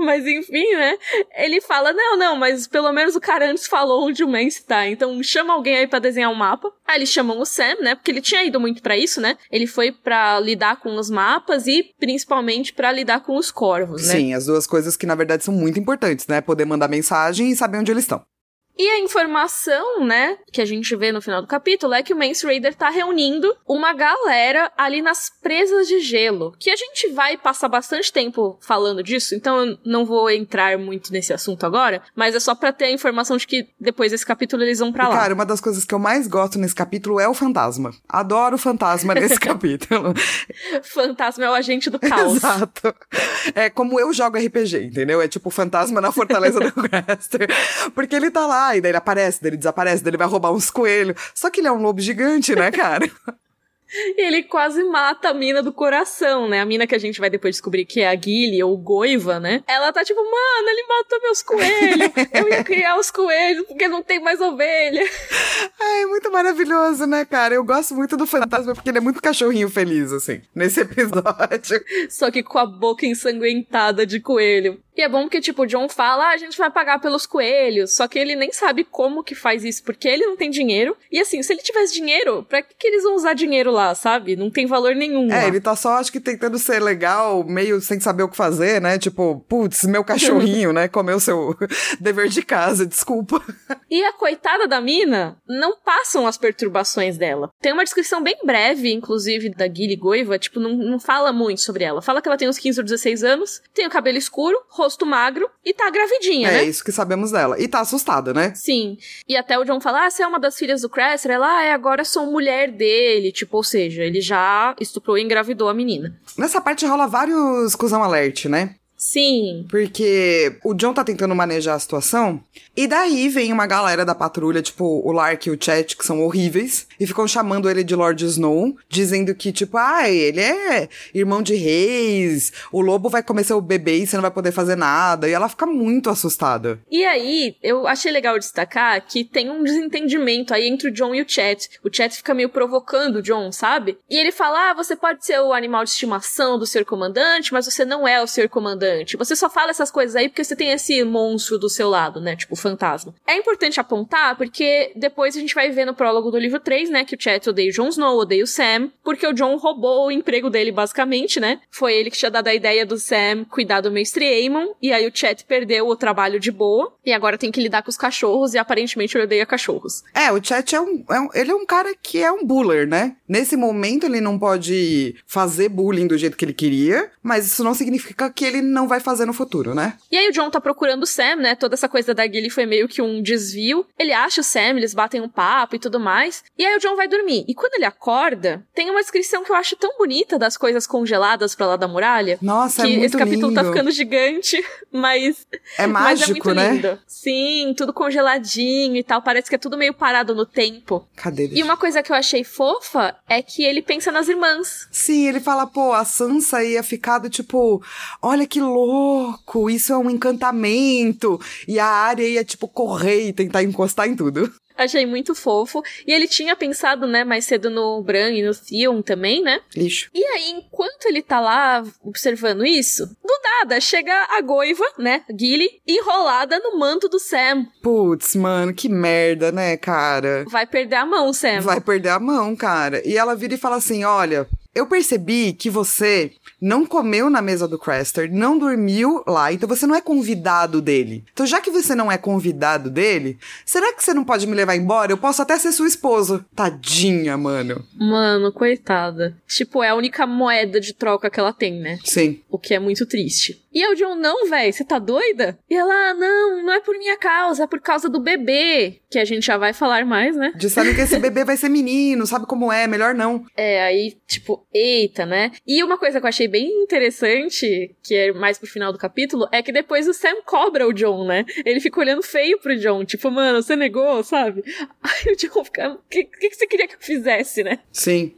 Mas enfim, né? Ele fala: não, não, mas pelo menos o cara antes falou onde o Mance tá. Então chama alguém aí para desenhar um mapa. Aí eles chamam o Sam, né? Porque ele tinha ido muito para isso, né? Ele foi para lidar com os mapas e principalmente para lidar com os corvos, né? Sim, as duas coisas que na verdade são muito importantes, né? Poder mandar mensagem e saber onde eles estão. E a informação, né, que a gente vê no final do capítulo é que o Mance Raider tá reunindo uma galera ali nas presas de gelo. Que a gente vai passar bastante tempo falando disso, então eu não vou entrar muito nesse assunto agora, mas é só para ter a informação de que depois desse capítulo eles vão para lá. Cara, uma das coisas que eu mais gosto nesse capítulo é o fantasma. Adoro o fantasma nesse capítulo. fantasma é o agente do caos. Exato. É como eu jogo RPG, entendeu? É tipo o fantasma na fortaleza do Craster. Porque ele tá lá e daí ele aparece, daí ele desaparece, daí ele vai roubar uns coelhos. Só que ele é um lobo gigante, né, cara? Ele quase mata a mina do coração, né? A mina que a gente vai depois descobrir que é a Guile ou Goiva, né? Ela tá tipo, mano, ele matou meus coelhos. Eu ia criar os coelhos porque não tem mais ovelha. Ai, muito maravilhoso, né, cara? Eu gosto muito do fantasma porque ele é muito cachorrinho feliz, assim, nesse episódio. Só que com a boca ensanguentada de coelho. E é bom que, tipo, o John fala, ah, a gente vai pagar pelos coelhos. Só que ele nem sabe como que faz isso, porque ele não tem dinheiro. E assim, se ele tivesse dinheiro, pra que, que eles vão usar dinheiro lá, sabe? Não tem valor nenhum. É, lá. ele tá só, acho que, tentando ser legal, meio sem saber o que fazer, né? Tipo, putz, meu cachorrinho, né? Comeu seu dever de casa, desculpa. E a coitada da mina não passam as perturbações dela. Tem uma descrição bem breve, inclusive, da Gilly Goiva, tipo, não, não fala muito sobre ela. Fala que ela tem uns 15 ou 16 anos, tem o cabelo escuro, rosto magro e tá gravidinha, é, né? É isso que sabemos dela. E tá assustada, né? Sim. E até o John fala: ah, você é uma das filhas do Craster? Ela, ah, é, agora sou mulher dele. Tipo, ou seja, ele já estuprou e engravidou a menina. Nessa parte rola vários cuzão alert, né? Sim. Porque o John tá tentando manejar a situação, e daí vem uma galera da patrulha, tipo o Lark e o Chet, que são horríveis, e ficam chamando ele de Lord Snow, dizendo que, tipo, ah, ele é irmão de reis, o lobo vai comer seu bebê e você não vai poder fazer nada, e ela fica muito assustada. E aí, eu achei legal destacar que tem um desentendimento aí entre o John e o Chet. O Chet fica meio provocando o John, sabe? E ele fala: ah, você pode ser o animal de estimação do senhor comandante, mas você não é o senhor comandante Você só fala essas coisas aí porque você tem esse monstro do seu lado, né? Tipo, fantasma. É importante apontar porque depois a gente vai ver no prólogo do livro 3, né? Que o Chet odeia o Jon Snow, odeia o Sam, porque o Jon roubou o emprego dele, basicamente, né? Foi ele que tinha dado a ideia do Sam cuidar do Mestre Aemon, e aí o Chet perdeu o trabalho de boa, e agora tem que lidar com os cachorros, e aparentemente ele odeia cachorros. É, o Chet é um, é um, ele é um cara que é um buller, né? Nesse momento ele não pode fazer bullying do jeito que ele queria, mas isso não significa que ele não vai fazer no futuro, né? E aí o John tá procurando o Sam, né? Toda essa coisa da Gilly foi meio que um desvio. Ele acha o Sam, eles batem um papo e tudo mais. E aí o John vai dormir. E quando ele acorda, tem uma descrição que eu acho tão bonita das coisas congeladas pra lá da muralha. Nossa, é que é muito esse capítulo lindo. tá ficando gigante, mas é mágico, mas é né? Lindo. Sim, tudo congeladinho e tal, parece que é tudo meio parado no tempo. Cadê? E uma coisa que eu achei fofa é que ele pensa nas irmãs. Sim, ele fala, pô, a Sansa ia ficar do tipo, olha que louco, isso é um encantamento. E a área ia, tipo, correr e tentar encostar em tudo. Achei muito fofo. E ele tinha pensado, né, mais cedo no Bran e no Theon também, né? Lixo. E aí, enquanto ele tá lá observando isso, do nada chega a goiva, né, Gilly, enrolada no manto do Sam. Putz, mano, que merda, né, cara? Vai perder a mão, Sam. Vai perder a mão, cara. E ela vira e fala assim: olha, eu percebi que você não comeu na mesa do Craster, não dormiu lá, então você não é convidado dele. Então, já que você não é convidado dele, será que você não pode me levar embora? Eu posso até ser sua esposa. Tadinha, mano. Mano, coitada. Tipo, é a única moeda de troca que ela tem, né? Sim. O que é muito triste. E o John, não, velho, você tá doida? E ela, não, não é por minha causa, é por causa do bebê. Que a gente já vai falar mais, né? Disseram que esse bebê vai ser menino, sabe como é, melhor não. É, aí, tipo, eita, né? E uma coisa que eu achei bem interessante, que é mais pro final do capítulo, é que depois o Sam cobra o John, né? Ele fica olhando feio pro John, tipo, mano, você negou, sabe? Aí o John fica, o que, que, que você queria que eu fizesse, né? Sim.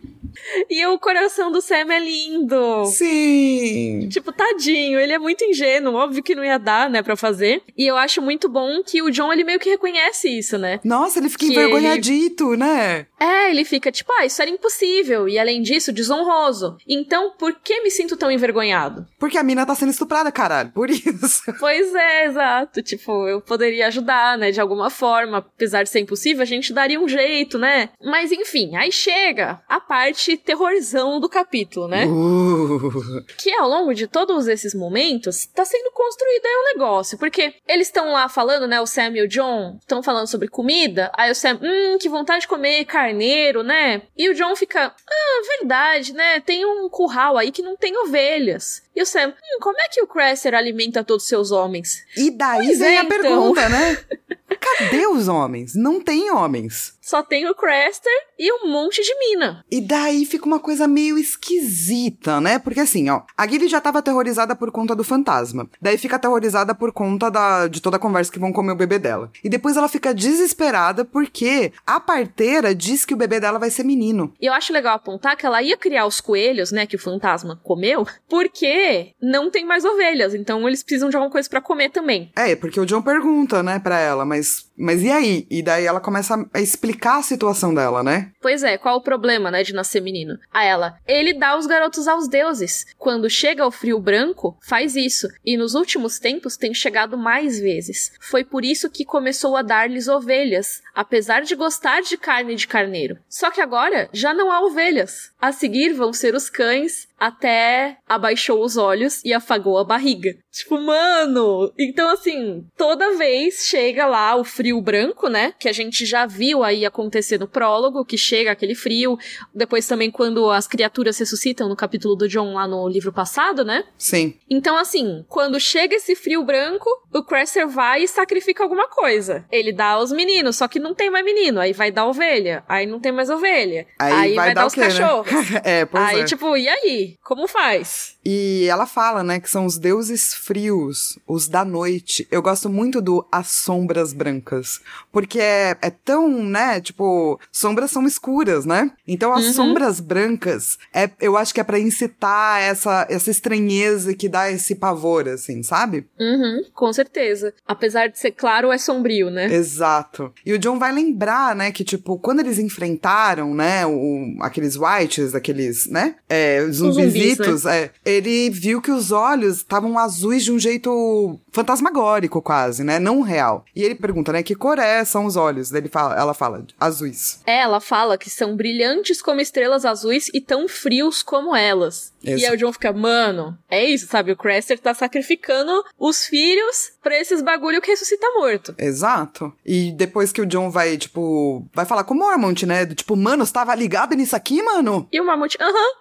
E o coração do Sam é lindo. Sim. Tipo, tadinho, ele é muito ingênuo, óbvio que não ia dar, né, pra fazer. E eu acho muito bom que o John, ele meio que reconhece isso, né? Nossa, ele fica Que envergonhadito, né? É, ele fica tipo, ah, isso era impossível, e além disso, desonroso. Então, por que me sinto tão envergonhado? Porque a mina tá sendo estuprada, caralho. Por isso. Pois é, exato. Tipo, eu poderia ajudar, né, de alguma forma. Apesar de ser impossível, a gente daria um jeito, né? Mas enfim, aí chega a parte terrorzão do capítulo, né? Uh. que ao longo de todos esses momentos tá sendo construído aí um negócio, porque eles estão lá falando, né, o Sam e o John estão falando sobre comida, aí o Sam, hum, que vontade de comer carneiro, né? E o John fica, ah, verdade, né? Tem um curral aí que não tem ovelhas. E o Sam, hum, como é que o Cresser alimenta todos os seus homens? E daí Pois vem é, a então. pergunta, né? Cadê os homens? Não tem homens. Só tem o Craster e um monte de mina. E daí fica uma coisa meio esquisita, né? Porque assim, ó, a Gilly já tava aterrorizada por conta do fantasma. Daí fica aterrorizada por conta da, de toda a conversa que vão comer o bebê dela. E depois ela fica desesperada porque a parteira diz que o bebê dela vai ser menino. E eu acho legal apontar que ela ia criar os coelhos, né, que o fantasma comeu, porque não tem mais ovelhas, então eles precisam de alguma coisa pra comer também. É, porque o John pergunta, né, pra ela, mas, guys. Mas e aí? E daí ela começa a explicar a situação dela, né? Pois é, qual o problema, né, de nascer menino? A ela, ele dá os garotos aos deuses. Quando chega o frio branco, faz isso. E nos últimos tempos tem chegado mais vezes. Foi por isso que começou a dar-lhes ovelhas, apesar de gostar de carne de carneiro. Só que agora já não há ovelhas. A seguir vão ser os cães, até abaixou os olhos e afagou a barriga. Tipo, mano! Então, assim, toda vez chega lá o frio branco, né? Que a gente já viu aí acontecer no prólogo, que chega aquele frio. Depois também quando as criaturas ressuscitam no capítulo do John lá no livro passado, né? Sim. Então, assim, quando chega esse frio branco, o Cresser vai e sacrifica alguma coisa. Ele dá aos meninos, só que não tem mais menino. Aí vai dar ovelha. Aí não tem mais ovelha. Aí vai dar dar o os quê, né? cachorros. É, pois aí, é. tipo, e aí? Como faz? E ela fala, né, que são os deuses frios, os da noite. Eu gosto muito do as sombras brancas, porque é, é tão, né, tipo, sombras são escuras, né? Então as Uhum. sombras brancas, é, eu acho que é pra incitar essa, essa estranheza que dá esse pavor, assim, sabe? Uhum, com certeza. Apesar de ser claro, é sombrio, né? Exato. E o John vai lembrar, né, que, tipo, quando eles enfrentaram, né, o, aqueles whites, aqueles, né, é, zumbizitos, é, ele viu que os olhos estavam azuis de um jeito fantasmagórico, quase, né, não real. E ele pergunta, né, que cor é, são os olhos? Daí ele fala, ela fala, azuis. É, ela fala que são brilhantes como estrelas azuis e tão frios como elas. E Exato. aí o John fica, mano, é isso, sabe? O Craster tá sacrificando os filhos pra esses bagulho que ressuscita morto. Exato. E depois que o John vai, tipo, vai falar com o Mormont, né, do tipo, mano, você tava ligado nisso aqui, mano? E o Mamute, aham,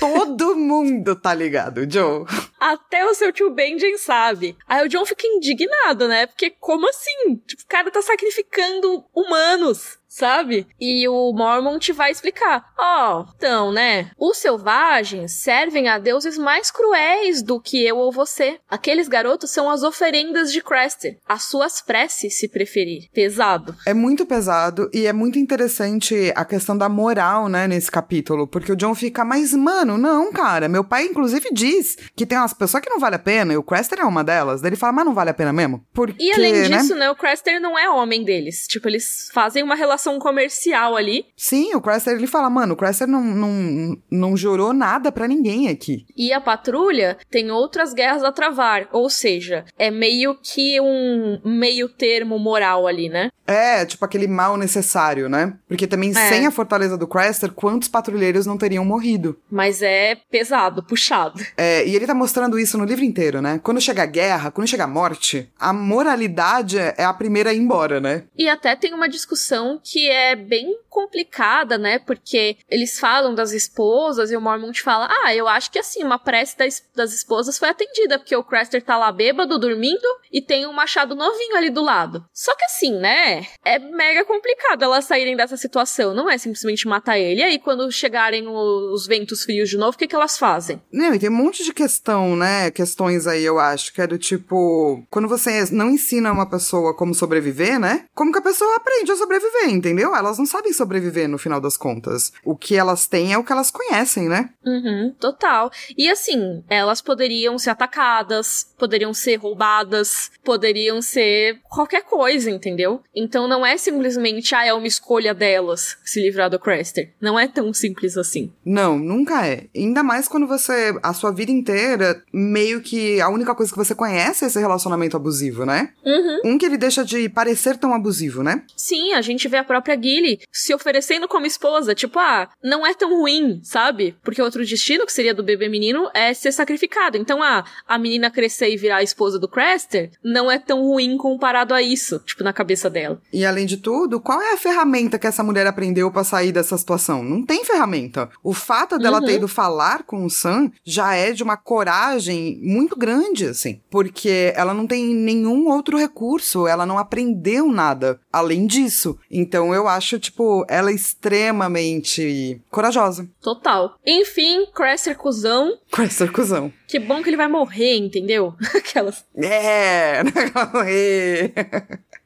Todo mundo tá ligado, Joe. até o seu tio Benjen sabe. Aí o John fica indignado, né? Porque como assim? Tipo, o cara tá sacrificando humanos. Sabe? E o Mormont vai explicar. Ó, então, né? Os selvagens servem a deuses mais cruéis do que eu ou você. Aqueles garotos são as oferendas de Craster. As suas preces, se preferir. Pesado. É muito pesado e é muito interessante a questão da moral, né, nesse capítulo, porque o John fica, mas mano, não, cara, meu pai inclusive diz que tem umas pessoas que não vale a pena e o Craster é uma delas. Daí ele fala, mas não vale a pena mesmo? Porque, E além né? disso, né? O Craster não é homem deles. Tipo, eles fazem uma relação comercial ali. Sim, o Craster ele fala, mano, o Craster não, não, não jurou nada para ninguém aqui. E a patrulha tem outras guerras a travar, ou seja, é meio que um meio termo moral ali, né? É, tipo aquele mal necessário, né? Porque também é. sem a fortaleza do Craster, quantos patrulheiros não teriam morrido? Mas é pesado, puxado. É, e ele tá mostrando isso no livro inteiro, né? Quando chega a guerra, quando chega a morte, a moralidade é a primeira a ir embora, né? E até tem uma discussão que é bem complicada, né? Porque eles falam das esposas e o Mormont fala: Ah, eu acho que assim, uma prece das, esposas foi atendida, porque o Craster tá lá bêbado, dormindo, e tem um machado novinho ali do lado. Só que assim, né? É mega complicado elas saírem dessa situação. Não é simplesmente matar ele. E aí, quando chegarem os ventos frios de novo, o que, que elas fazem? Não, e tem um monte de questão, né? Questões aí, eu acho, que é do tipo. Quando você não ensina uma pessoa como sobreviver, né? Como que a pessoa aprende a sobreviver, entendeu? Elas não sabem sobreviver no final das contas. O que elas têm é o que elas conhecem, né? Uhum, total. E assim, elas poderiam ser atacadas, poderiam ser roubadas, poderiam ser qualquer coisa, entendeu? Então não é simplesmente, ah, é uma escolha delas se livrar do Craster. Não é tão simples assim. Não, nunca é. Ainda mais quando você, a sua vida inteira, meio que a única coisa que você conhece é esse relacionamento abusivo, né? Uhum. Um que ele deixa de parecer tão abusivo, né? Sim, a gente vê a própria Gilly se oferecendo como esposa. Tipo, ah, não é tão ruim, sabe? Porque outro destino, que seria do bebê menino, é ser sacrificado. Então, ah, a menina crescer e virar a esposa do Craster não é tão ruim comparado a isso, tipo, na cabeça dela. E além de tudo, qual é a ferramenta que essa mulher aprendeu para sair dessa situação? Não tem ferramenta. O fato dela uhum. ter ido falar com o Sam já é de uma coragem muito grande, assim. Porque ela não tem nenhum outro recurso, ela não aprendeu nada além disso. Então eu acho, tipo, ela extremamente corajosa. Total. Enfim, Craster cuzão. Craster cuzão. Que bom que ele vai morrer, entendeu? Aquelas. É, vai morrer.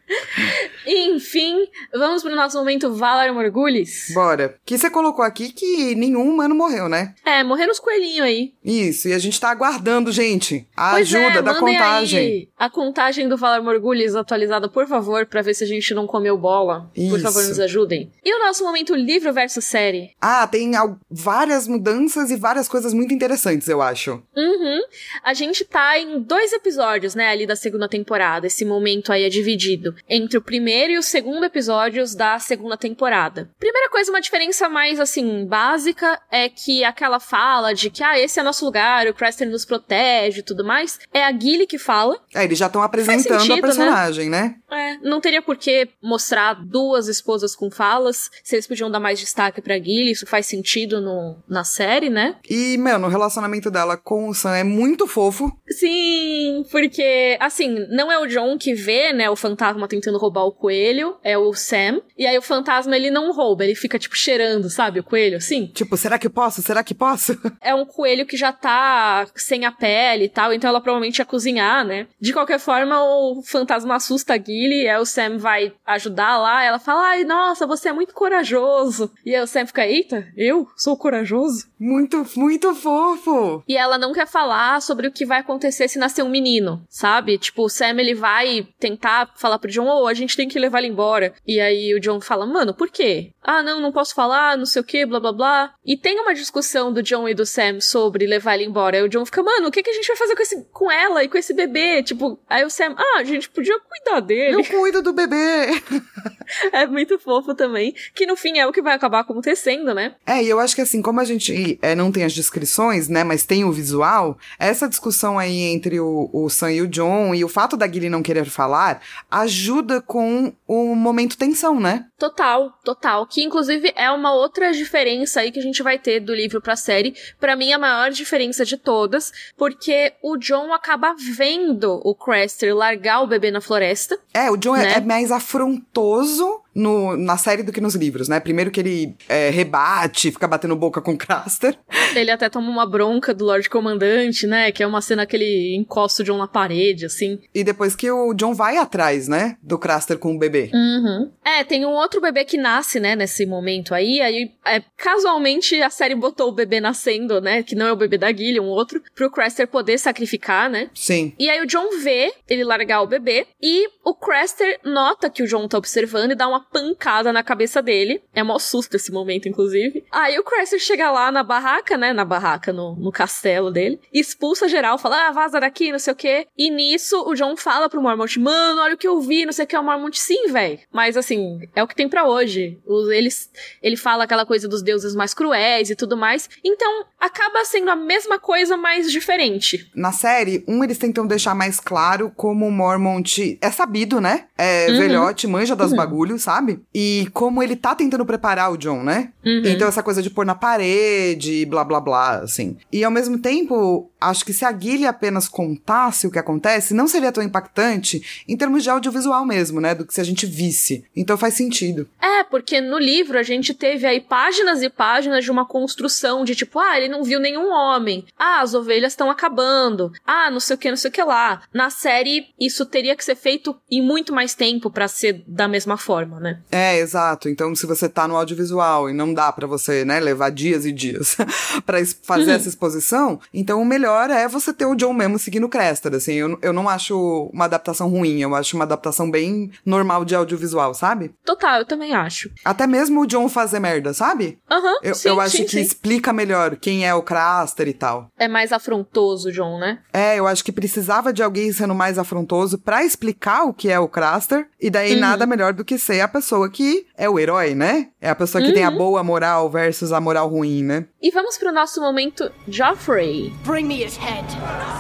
Enfim, vamos pro nosso momento Valar Morgulhos? Bora. Que você colocou aqui que nenhum humano morreu, né? É, morreram os coelhinhos aí. Isso, e a gente tá aguardando, gente, a pois ajuda é, da contagem. A contagem do Valar Morgulhos atualizada, por favor, para ver se a gente não comeu bola. Isso. Por favor, nos ajudem. E o nosso momento livro versus série? Ah, tem várias mudanças e várias coisas muito interessantes, eu acho. Uhum. A gente tá em dois episódios, né, ali da segunda temporada. Esse momento aí é dividido entre o primeiro e o segundo episódios da segunda temporada. Primeira coisa, uma diferença mais assim básica é que aquela fala de que ah, esse é nosso lugar, o Craster nos protege e tudo mais, é a Gilly que fala. É, eles já estão apresentando sentido, a né? personagem, né? né? É, não teria por que mostrar duas esposas com falas, se eles podiam dar mais destaque pra Gilly, isso faz sentido no, na série, né? E, mano, o relacionamento dela com o Sam é muito fofo. Sim, porque, assim, não é o John que vê, né, o fantasma tentando roubar o coelho, é o Sam. E aí o fantasma ele não rouba, ele fica tipo cheirando, sabe, o coelho assim. Tipo, será que posso? Será que posso? É um coelho que já tá sem a pele e tal, então ela provavelmente ia cozinhar, né? De qualquer forma, o fantasma assusta a Gilly, aí o Sam vai ajudar lá, ela fala: "Ai, nossa, você é muito corajoso". E aí o Sam fica: "Eita, eu sou corajoso?". Muito, muito fofo. E ela não quer falar sobre o que vai acontecer se nascer um menino, sabe? Tipo, o Sam ele vai tentar falar pro John, oh, a gente tem que levar ele embora. E aí o John fala, mano, por quê? Ah, não, não posso falar, não sei o que, blá blá blá. E tem uma discussão do John e do Sam sobre levar ele embora. Aí o John fica, mano, o que, que a gente vai fazer com, esse, com ela e com esse bebê? Tipo, aí o Sam, ah, a gente podia cuidar dele. Eu cuido do bebê. é muito fofo também. Que no fim é o que vai acabar acontecendo, né? É, e eu acho que assim, como a gente é, não tem as descrições, né, mas tem o visual, essa discussão aí entre o, o Sam e o John e o fato da Gilly não querer falar ajuda com o momento tensão, né? Total, total. Que inclusive é uma outra diferença aí que a gente vai ter do livro pra série. Para mim, a maior diferença de todas, porque o John acaba vendo o Craster largar o bebê na floresta. É, o John é, né? é mais afrontoso no, na série do que nos livros, né? Primeiro que ele é, rebate, fica batendo boca com o Craster. Ele até toma uma bronca do Lorde Comandante, né? Que é uma cena que ele encosta o John na parede, assim. E depois que o John vai atrás, né? Do Craster com o bebê. Uhum. É, tem um outro bebê que nasce, né? Nesse momento aí. Aí, é, casualmente, a série botou o bebê nascendo, né? Que não é o bebê da Gillian, um outro. Pro Craster poder sacrificar, né? Sim. E aí o John vê ele largar o bebê. E o Craster nota que o John tá observando e dá uma pancada na cabeça dele. É mó susto esse momento, inclusive. Aí o Craster chega lá na barraca, né? Na barraca, no, no castelo dele. Expulsa geral, fala, ah, vaza daqui, não sei o quê. E nisso, o John fala pro Mormont, mano, olha o que eu vi, não sei o que. O Mormont, sim, velho. Mas assim, é o que tem para hoje. Eles, ele fala aquela coisa dos deuses mais cruéis e tudo mais. Então, acaba sendo a mesma coisa, mas diferente. Na série, um, eles tentam deixar mais claro como o Mormont é sabido, né? É uhum. velhote, manja das uhum. bagulhos, sabe? E como ele tá tentando preparar o John, né? Uhum. Então, essa coisa de pôr na parede, blá blá blá, assim. E ao mesmo tempo, acho que se a Guilherme apenas contasse o que acontece, não seria tão impactante em termos de audiovisual mesmo, né? Do que se a gente visse. Então faz sentido. É, porque no livro a gente teve aí páginas e páginas de uma construção de tipo, ah, ele não viu nenhum homem. Ah, as ovelhas estão acabando. Ah, não sei o que, não sei o que lá. Na série, isso teria que ser feito em muito mais tempo para ser da mesma forma, né? É, exato. Então, se você tá no audiovisual e não dá para você, né, levar dias e dias para fazer uhum. essa exposição, então o melhor é você ter o John mesmo seguindo o Crester, assim. Eu, eu não acho uma adaptação ruim, eu acho uma adaptação bem normal de audiovisual, sabe? Total, eu também acho. Até mesmo o John fazer merda, sabe? Aham, uhum, eu, sim, eu acho sim, que sim. explica melhor quem é o Craster e tal. É mais afrontoso, John, né? É, eu acho que precisava de alguém sendo mais afrontoso para explicar o que é o Craster, e daí uhum. nada melhor do que ser a pessoa que é o herói, né? É a pessoa que uhum. tem a uhum. boa moral versus a moral ruim, né? E vamos pro nosso momento Joffrey. Bring me his head.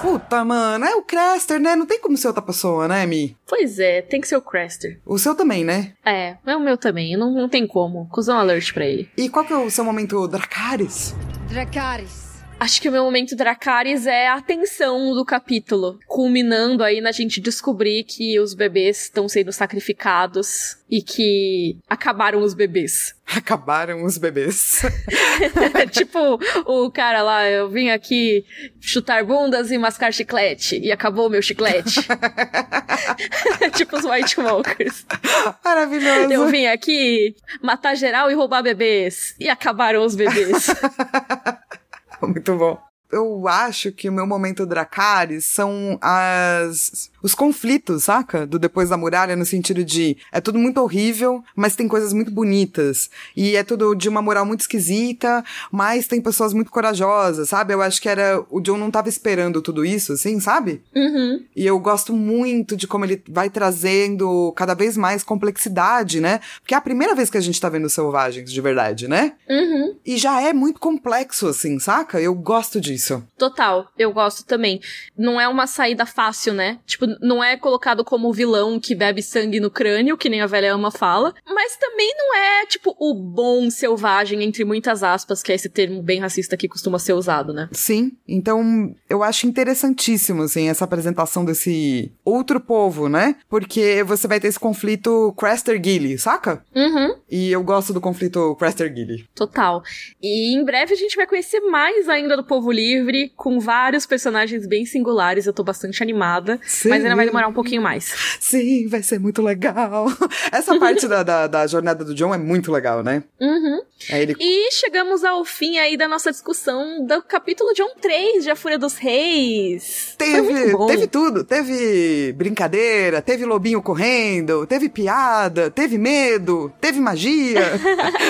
Puta, mano, é o Craster, né? Não tem como ser outra pessoa, né, Mi? Pois é, tem que ser o Craster. O seu também, né? É, é o meu também. Não, não tem como. Cusão alert pra ele. E qual que é o seu momento Dracarys? Dracarys. Acho que o meu momento Dracarys é a tensão do capítulo, culminando aí na gente descobrir que os bebês estão sendo sacrificados e que acabaram os bebês. Acabaram os bebês. tipo o cara lá, eu vim aqui chutar bundas e mascar chiclete e acabou meu chiclete. tipo os White Walkers. Maravilhoso. Eu vim aqui matar geral e roubar bebês e acabaram os bebês. Muito bom. Eu acho que o meu momento Dracarys são as os conflitos, saca? Do Depois da Muralha, no sentido de é tudo muito horrível, mas tem coisas muito bonitas. E é tudo de uma moral muito esquisita, mas tem pessoas muito corajosas, sabe? Eu acho que era. O John não tava esperando tudo isso, assim, sabe? Uhum. E eu gosto muito de como ele vai trazendo cada vez mais complexidade, né? Porque é a primeira vez que a gente tá vendo selvagens, de verdade, né? Uhum. E já é muito complexo, assim, saca? Eu gosto disso. Total, eu gosto também. Não é uma saída fácil, né? Tipo, não é colocado como vilão que bebe sangue no crânio, que nem a velha ama fala, mas também não é, tipo, o bom selvagem, entre muitas aspas, que é esse termo bem racista que costuma ser usado, né? Sim, então eu acho interessantíssimo, assim, essa apresentação desse outro povo, né? Porque você vai ter esse conflito Craster-Gilly, saca? Uhum. E eu gosto do conflito Craster-Gilly. Total. E em breve a gente vai conhecer mais ainda do Povo Livre, com vários personagens bem singulares, eu tô bastante animada. Sim. Mas ainda vai demorar um pouquinho mais. Sim, vai ser muito legal. Essa parte da, da, da, jornada do John é muito legal, né? Uhum. Ele... E chegamos ao fim aí da nossa discussão do capítulo John 3 de A Fúria dos Reis. Teve, teve tudo. Teve brincadeira, teve lobinho correndo, teve piada, teve medo, teve magia.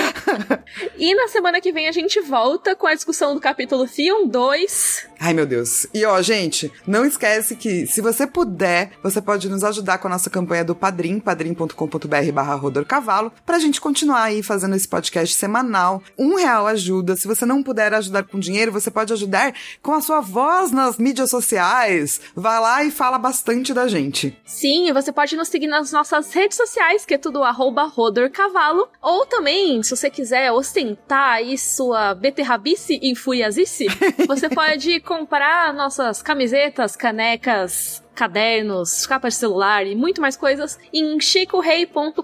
e na semana que vem a gente volta com a discussão do capítulo Theon 2. Ai, meu Deus. E ó, gente, não esquece que se você puder, você pode nos ajudar com a nossa campanha do Padrim, padrim.com.br barra Cavalo, pra gente continuar aí fazendo esse podcast semanal. Um real ajuda. Se você não puder ajudar com dinheiro, você pode ajudar com a sua voz nas mídias sociais. Vai lá e fala bastante da gente. Sim, e você pode nos seguir nas nossas redes sociais, que é tudo arroba Cavalo. Ou também, se você quiser ostentar aí sua beterrabice e furiazice, você pode comprar nossas camisetas, canecas, cadernos, capas de celular e muito mais coisas em chicorei.com.br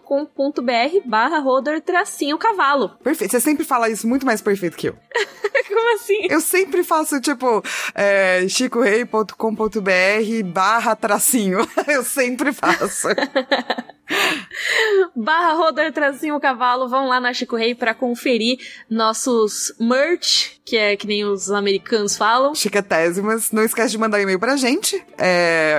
barra roder tracinho cavalo. Perfeito. Você sempre fala isso muito mais perfeito que eu. Como assim? Eu sempre faço, tipo, é, chicorei.com.br barra tracinho. eu sempre faço. barra Rodor Tracinho Cavalo. Vão lá na Chico Rei pra conferir nossos merch, que é que nem os americanos falam. Chiquetésimas. Não esquece de mandar um e-mail pra gente,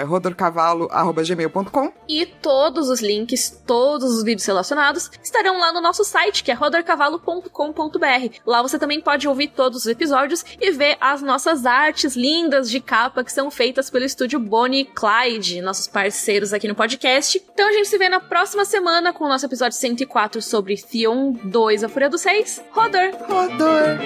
é rodorcavalo.gmail.com E todos os links, todos os vídeos relacionados estarão lá no nosso site, que é rodorcavalo.com.br. Lá você também pode ouvir todos os episódios e ver as nossas artes lindas de capa que são feitas pelo estúdio Bonnie Clyde, nossos parceiros aqui no podcast. Então a gente se vê na próxima semana com o nosso episódio 104 sobre Theon 2, A Fúria dos Seis. Rodor! Rodor!